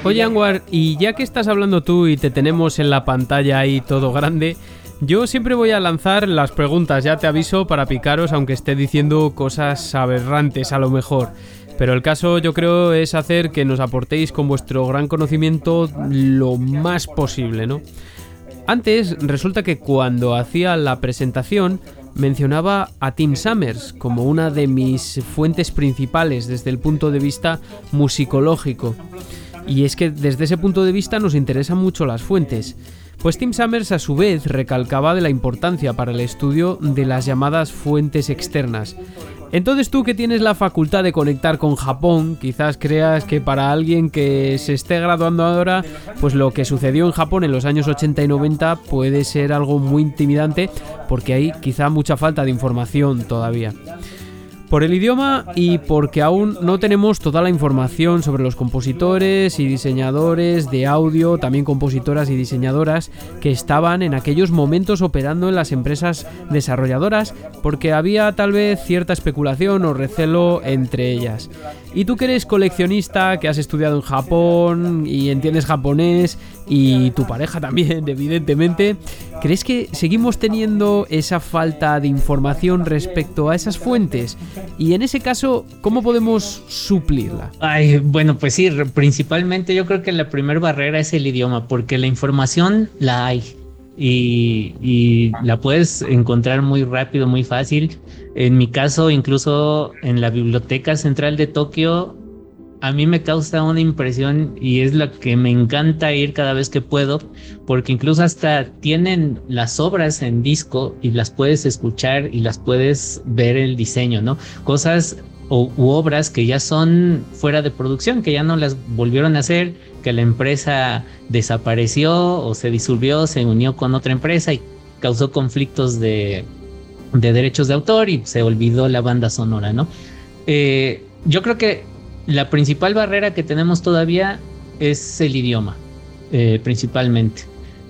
Oye, Anwar, y ya que estás hablando tú y te tenemos en la pantalla ahí todo grande, yo siempre voy a lanzar las preguntas, ya te aviso, para picaros, aunque esté diciendo cosas aberrantes a lo mejor. Pero el caso yo creo es hacer que nos aportéis con vuestro gran conocimiento lo más posible, ¿no? Antes resulta que cuando hacía la presentación mencionaba a Tim Summers como una de mis fuentes principales desde el punto de vista musicológico. Y es que desde ese punto de vista nos interesan mucho las fuentes. Pues Tim Summers a su vez recalcaba de la importancia para el estudio de las llamadas fuentes externas. Entonces tú que tienes la facultad de conectar con Japón, quizás creas que para alguien que se esté graduando ahora, pues lo que sucedió en Japón en los años 80 y 90 puede ser algo muy intimidante porque hay quizá mucha falta de información todavía. Por el idioma y porque aún no tenemos toda la información sobre los compositores y diseñadores de audio, también compositoras y diseñadoras que estaban en aquellos momentos operando en las empresas desarrolladoras, porque había tal vez cierta especulación o recelo entre ellas. Y tú que eres coleccionista, que has estudiado en Japón y entiendes japonés, y tu pareja también, evidentemente, ¿crees que seguimos teniendo esa falta de información respecto a esas fuentes? Y en ese caso, ¿cómo podemos suplirla? Bueno, pues sí, principalmente yo creo que la primera barrera es el idioma, porque la información la hay. Y, la puedes encontrar muy rápido, muy fácil. En mi caso, incluso en la Biblioteca Central de Tokio, a mí me causa una impresión y es la que me encanta ir cada vez que puedo, porque incluso hasta tienen las obras en disco y las puedes escuchar y las puedes ver el diseño, ¿no? Cosas u obras que ya son fuera de producción, que ya no las volvieron a hacer, que la empresa desapareció o se disolvió, se unió con otra empresa y causó conflictos de, de derechos de autor y se olvidó la banda sonora, ¿no? Eh, yo creo que la principal barrera que tenemos todavía es el idioma, eh, principalmente.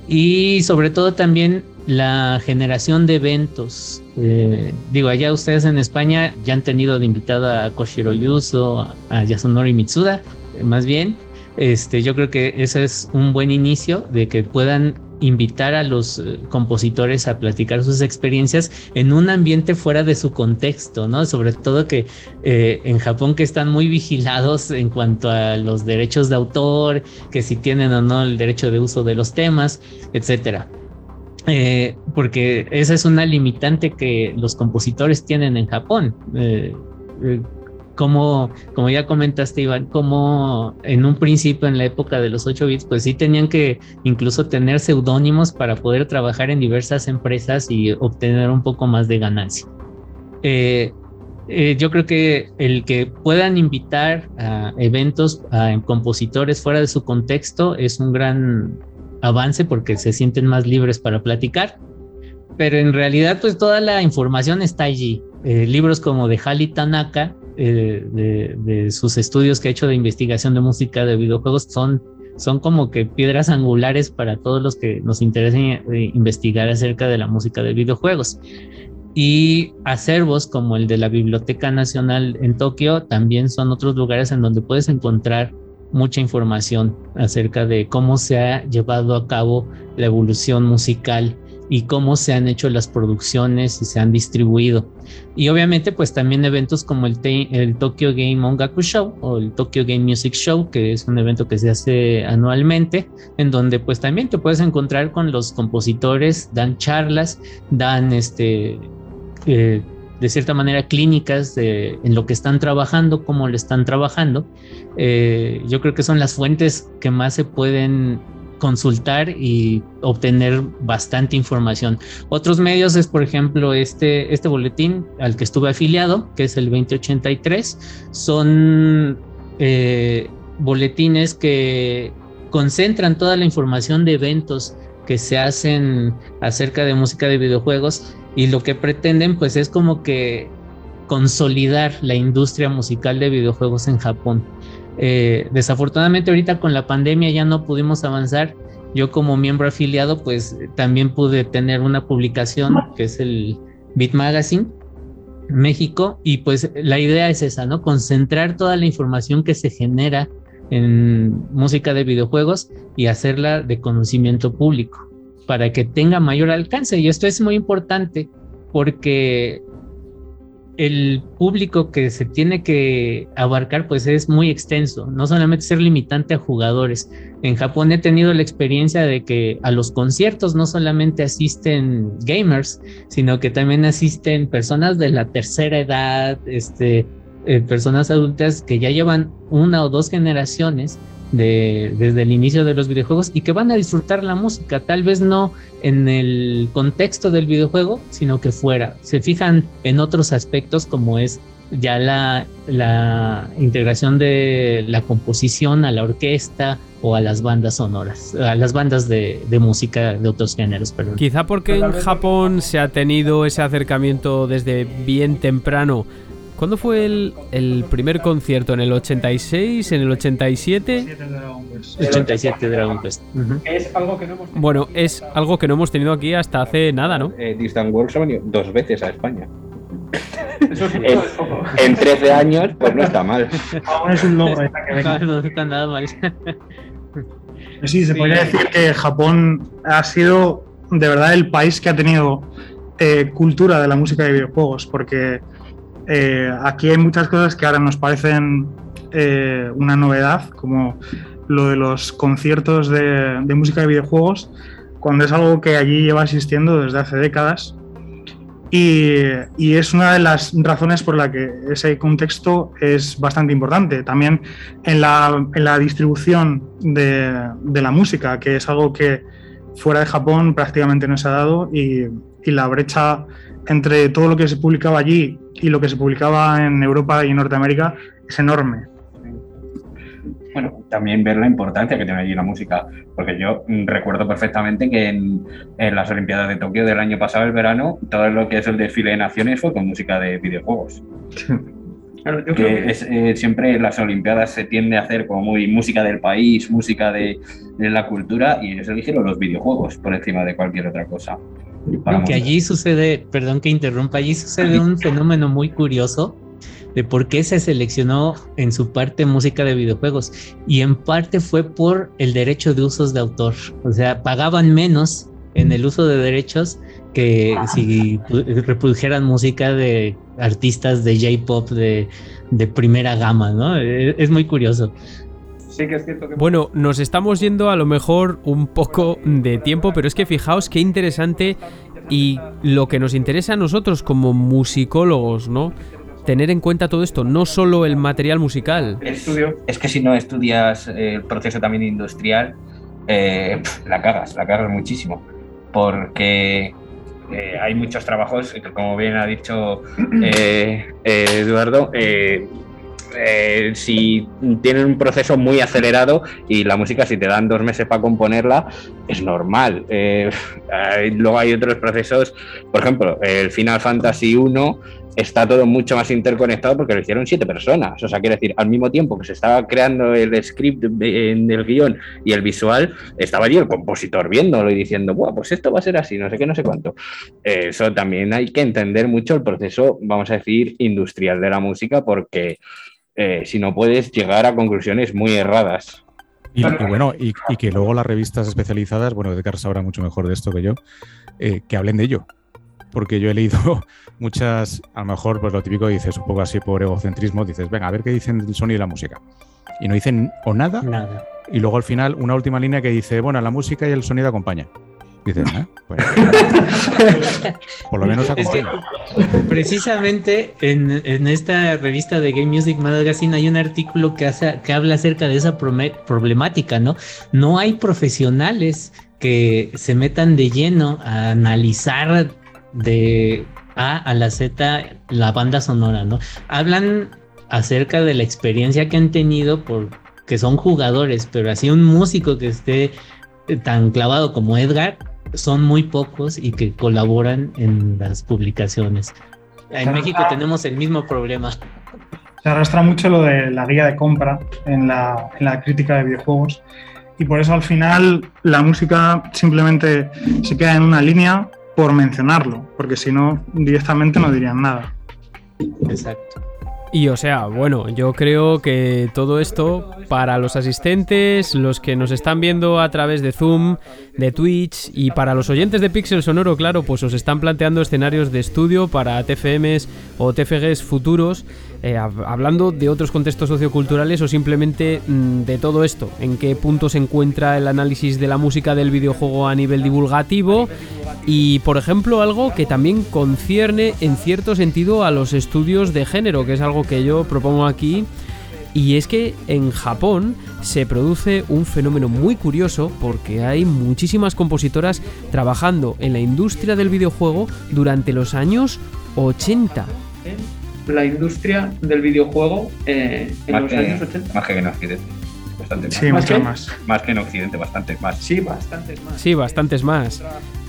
Y sobre todo también la generación de eventos. Eh, digo, allá ustedes en España ya han tenido de invitada a Koshiro Yuso, a Yasunori Mitsuda, más bien. Este, yo creo que ese es un buen inicio de que puedan invitar a los eh, compositores a platicar sus experiencias en un ambiente fuera de su contexto, ¿no? Sobre todo que eh, en Japón que están muy vigilados en cuanto a los derechos de autor, que si tienen o no el derecho de uso de los temas, etcétera. Eh, porque esa es una limitante que los compositores tienen en Japón como, como ya comentaste, Iván, como en un principio, en la época de los 8 bits, pues sí tenían que incluso tener seudónimos para poder trabajar en diversas empresas y obtener un poco más de ganancia. Eh, eh, yo creo que el que puedan invitar a eventos a compositores fuera de su contexto es un gran avance porque se sienten más libres para platicar. Pero en realidad, pues toda la información está allí. Eh, libros como de Hali Tanaka, eh, de, sus estudios que ha hecho de investigación de música de videojuegos son, son como que piedras angulares para todos los que nos interesen eh, investigar acerca de la música de videojuegos. Y acervos como el de la Biblioteca Nacional en Tokio también son otros lugares en donde puedes encontrar mucha información acerca de cómo se ha llevado a cabo la evolución musical y cómo se han hecho las producciones y se han distribuido. Y obviamente pues también eventos como el, el Tokyo Game Ongaku Show o el Tokyo Game Music Show, que es un evento que se hace anualmente, en donde pues también te puedes encontrar con los compositores, dan charlas, dan este... Eh, de cierta manera clínicas de, en lo que están trabajando, cómo lo están trabajando. Eh, yo creo que son las fuentes que más se pueden consultar y obtener bastante información. Otros medios es, por ejemplo, este, este boletín al que estuve afiliado, que es el 2083. Son eh, boletines que concentran toda la información de eventos que se hacen acerca de música de videojuegos y lo que pretenden pues es como que consolidar la industria musical de videojuegos en Japón. Eh, desafortunadamente ahorita con la pandemia ya no pudimos avanzar. Yo como miembro afiliado pues también pude tener una publicación que es el Beat Magazine México y pues la idea es esa, ¿no? Concentrar toda la información que se genera en música de videojuegos y hacerla de conocimiento público para que tenga mayor alcance. Y esto es muy importante porque el público que se tiene que abarcar pues es muy extenso, no solamente ser limitante a jugadores. En Japón he tenido la experiencia de que a los conciertos no solamente asisten gamers, sino que también asisten personas de la tercera edad, este, eh, personas adultas que ya llevan una o dos generaciones desde el inicio de los videojuegos y que van a disfrutar la música, tal vez no en el contexto del videojuego, sino que fuera. Se fijan en otros aspectos como es ya la, la integración de la composición a la orquesta o a las bandas sonoras, a las bandas de, de música de otros géneros. Perdón. Quizá porque en Japón se ha tenido ese acercamiento desde bien temprano ¿Cuándo fue el, el primer concierto? ¿En el 86? ¿En el 87? 87 Dragon Quest. Ujú. Es algo que no hemos Bueno, es algo que no hemos tenido aquí hasta hace nada, ¿no? Eh, Distant Worlds ha venido dos veces a España. Eso es, en, eso es poco. en 13 años, pues no está mal. Aún es un logro. No está nada mal. Sí, se podría decir que Japón ha sido de verdad el país que ha tenido eh, cultura de la música de videojuegos, porque eh, aquí hay muchas cosas que ahora nos parecen eh, una novedad, como lo de los conciertos de, de música de videojuegos, cuando es algo que allí lleva existiendo desde hace décadas. Y, y es una de las razones por la que ese contexto es bastante importante. También en la, en la distribución de, de la música, que es algo que fuera de Japón prácticamente no se ha dado y, y la brecha entre todo lo que se publicaba allí y lo que se publicaba en Europa y en Norteamérica es enorme. Bueno, también ver la importancia que tiene allí la música, porque yo mm, recuerdo perfectamente que en, en las Olimpiadas de Tokio del año pasado, el verano, todo lo que es el desfile de naciones fue con música de videojuegos. Claro, yo creo Que que es, eh, siempre en las Olimpiadas se tiende a hacer como muy música del país, música de, de la cultura, y ellos eligieron los videojuegos por encima de cualquier otra cosa. Para Que música. allí sucede, perdón que interrumpa, allí sucede un fenómeno muy curioso de por qué se seleccionó en su parte música de videojuegos y en parte fue por el derecho de usos de autor, o sea, pagaban menos en el uso de derechos que si reprodujeran música de artistas de J-pop de, de primera gama, ¿no? Eh, Es muy curioso. Sí que es cierto que Bueno, nos estamos yendo a lo mejor un poco de tiempo, pero es que fijaos qué interesante y lo que nos interesa a nosotros como musicólogos, ¿no? Tener en cuenta todo esto, no solo el material musical. el estudio Es que si no estudias eh, el proceso también industrial, eh, la cagas, la cagas muchísimo. Porque eh, hay muchos trabajos, que como bien ha dicho eh, eh, Eduardo, eh, si tienen un proceso muy acelerado y la música, si te dan dos meses para componerla, es normal. Eh, luego hay otros procesos, por ejemplo, el Final Fantasy 1 está todo mucho más interconectado porque lo hicieron siete personas. O sea, quiere decir, al mismo tiempo que se estaba creando el script en el guion y el visual, estaba allí el compositor viéndolo y diciendo, Buah, pues esto va a ser así, no sé qué, no sé cuánto. Eh, Eso también hay que entender mucho el proceso, vamos a decir, industrial de la música, porque eh, si no puedes llegar a conclusiones muy erradas. Y, y bueno, y, y que luego las revistas especializadas, bueno, Edgar sabrá mucho mejor de esto que yo, eh, que hablen de ello. Porque yo he leído muchas, a lo mejor, pues lo típico dices, un poco así por egocentrismo, dices, venga, a ver qué dicen del sonido y la música. Y no dicen o nada, Nada. y luego al final una última línea que dice, bueno, la música y el sonido acompañan. Dices, ¿eh? Pues, por lo menos Es que-. Precisamente en, en esta revista de Game Music Magazine hay un artículo que, hace, que habla acerca de esa problemática, ¿no? No hay profesionales que se metan de lleno a analizar de A a la Z la banda sonora, ¿no? Hablan acerca de la experiencia que han tenido por que son jugadores, pero así un músico que esté eh, tan clavado como Edgar son muy pocos y que colaboran en las publicaciones. En México tenemos el mismo problema. Se arrastra mucho lo de la guía de compra en la, en la crítica de videojuegos y por eso al final la música simplemente se queda en una línea por mencionarlo, porque si no directamente no dirían nada. Exacto. Y o sea, bueno, yo creo que todo esto para los asistentes, los que nos están viendo a través de Zoom, de Twitch y para los oyentes de Pixel Sonoro, claro, pues os están planteando escenarios de estudio para TFMs o TFGs futuros, eh, hab- hablando de otros contextos socioculturales o simplemente mm, de todo esto, en qué punto se encuentra el análisis de la música del videojuego a nivel divulgativo y, por ejemplo, algo que también concierne en cierto sentido a los estudios de género, que es algo que yo propongo aquí. Y es que en Japón se produce un fenómeno muy curioso porque hay muchísimas compositoras trabajando en la industria del videojuego durante los años 80. La industria del videojuego eh, en Más los que, años 80. más que no occidente. bastante más. Sí, ¿Más mucho qué? más. Más que en Occidente, bastante más. Sí, bastantes más. Sí, bastantes más.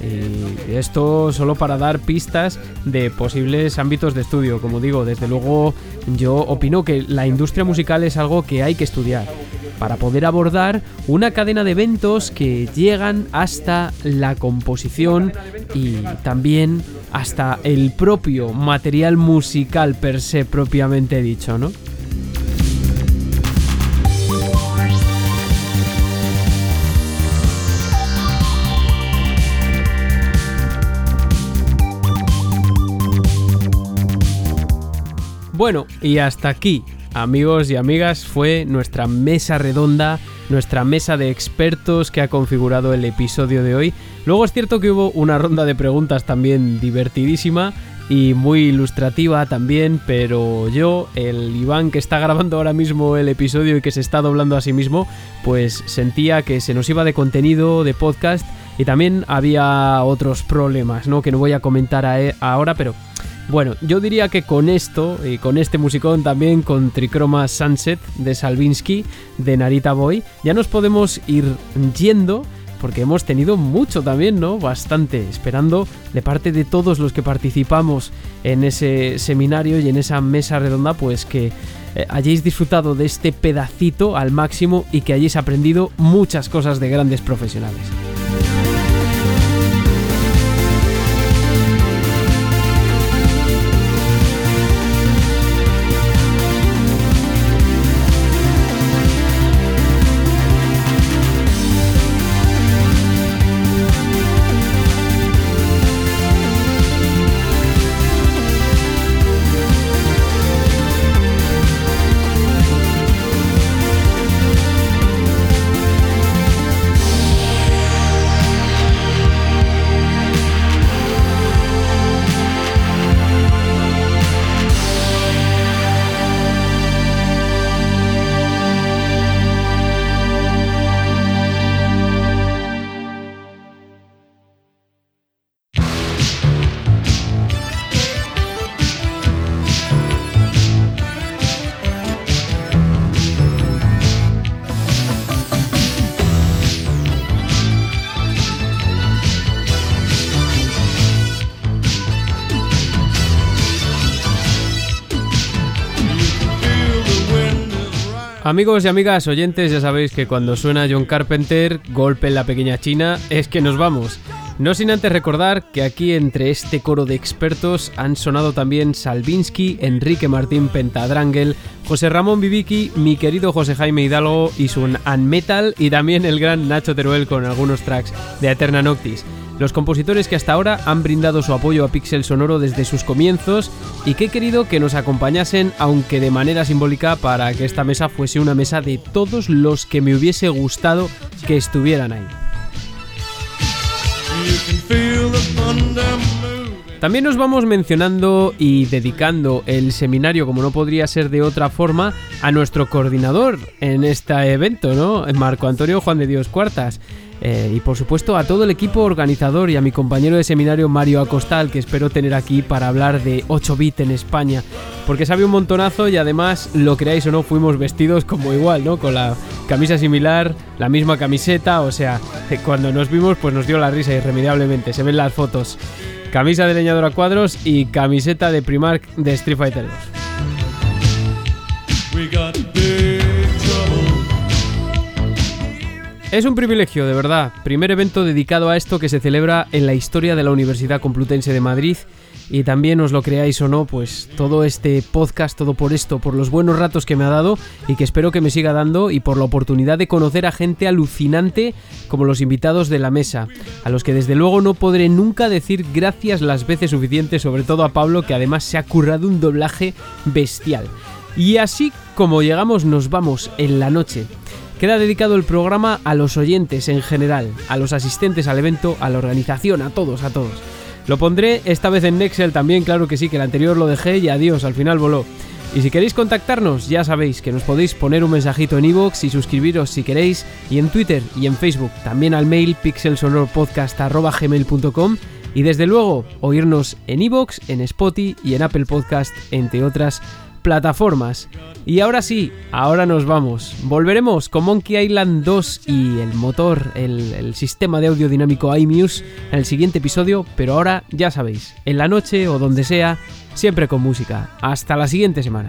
Y esto solo para dar pistas de posibles ámbitos de estudio. Como digo, desde luego yo opino que la industria musical es algo que hay que estudiar para poder abordar una cadena de eventos que llegan hasta la composición y también hasta el propio material musical per se propiamente dicho, ¿no? Bueno, y hasta aquí, amigos y amigas, fue nuestra mesa redonda, nuestra mesa de expertos que ha configurado el episodio de hoy. Luego es cierto que hubo una ronda de preguntas también divertidísima y muy ilustrativa también, pero yo, el Iván que está grabando ahora mismo el episodio y que se está doblando a sí mismo, pues sentía que se nos iba de contenido, de podcast, y también había otros problemas, ¿no? Que no voy a comentar a- ahora, pero bueno, yo diría que con esto y con este musicón también, con Trichroma Sunset de Salvinsky, de Narita Boy, ya nos podemos ir yendo porque hemos tenido mucho también, ¿no? Bastante, esperando de parte de todos los que participamos en ese seminario y en esa mesa redonda, pues que eh, hayáis disfrutado de este pedacito al máximo y que hayáis aprendido muchas cosas de grandes profesionales. Amigos y amigas oyentes, ya sabéis que cuando suena John Carpenter, golpe en la pequeña China, es que nos vamos. No sin antes recordar que aquí entre este coro de expertos han sonado también Salvinsky, Enrique Martín Pentadrangle, José Ramón Viviki, mi querido José Jaime Hidalgo y su Unmetal y también el gran Nacho Teruel con algunos tracks de Eterna Noctis. Los compositores que hasta ahora han brindado su apoyo a Pixel Sonoro desde sus comienzos y que he querido que nos acompañasen, aunque de manera simbólica, para que esta mesa fuese una mesa de todos los que me hubiese gustado que estuvieran ahí. También nos vamos mencionando y dedicando el seminario, como no podría ser de otra forma, a nuestro coordinador en este evento, ¿no? Marco Antonio Juan de Dios Cuartas. Eh, y por supuesto a todo el equipo organizador y a mi compañero de seminario Mario Acostal, que espero tener aquí para hablar de 8-bit en España. Porque sabe un montonazo y además, lo creáis o no, fuimos vestidos como igual, ¿no? Con la camisa similar, la misma camiseta, o sea, cuando nos vimos pues nos dio la risa irremediablemente, se ven las fotos. Camisa de leñador a cuadros y camiseta de Primark de Street Fighter 2. Es un privilegio, de verdad. Primer evento dedicado a esto que se celebra en la historia de la Universidad Complutense de Madrid. Y también os lo creáis o no, pues todo este podcast, todo por esto, por los buenos ratos que me ha dado y que espero que me siga dando y por la oportunidad de conocer a gente alucinante como los invitados de la mesa, a los que desde luego no podré nunca decir gracias las veces suficientes, sobre todo a Pablo que además se ha currado un doblaje bestial. Y así como llegamos nos vamos en la noche. Queda dedicado el programa a los oyentes en general, a los asistentes al evento, a la organización, a todos, a todos. Lo pondré esta vez en Nexel también, claro que sí, que el anterior lo dejé y adiós, al final voló. Y si queréis contactarnos, ya sabéis que nos podéis poner un mensajito en iVoox y suscribiros si queréis, y en Twitter y en Facebook, también al mail pixelsonorpodcast.gmail.com y desde luego oírnos en iVoox, en Spotify y en Apple Podcast, entre otras plataformas. Y ahora sí, ahora nos vamos. Volveremos con Monkey Island 2 y el motor, el, sistema de audio dinámico iMuse en el siguiente episodio, pero ahora ya sabéis, en la noche o donde sea, siempre con música. Hasta la siguiente semana.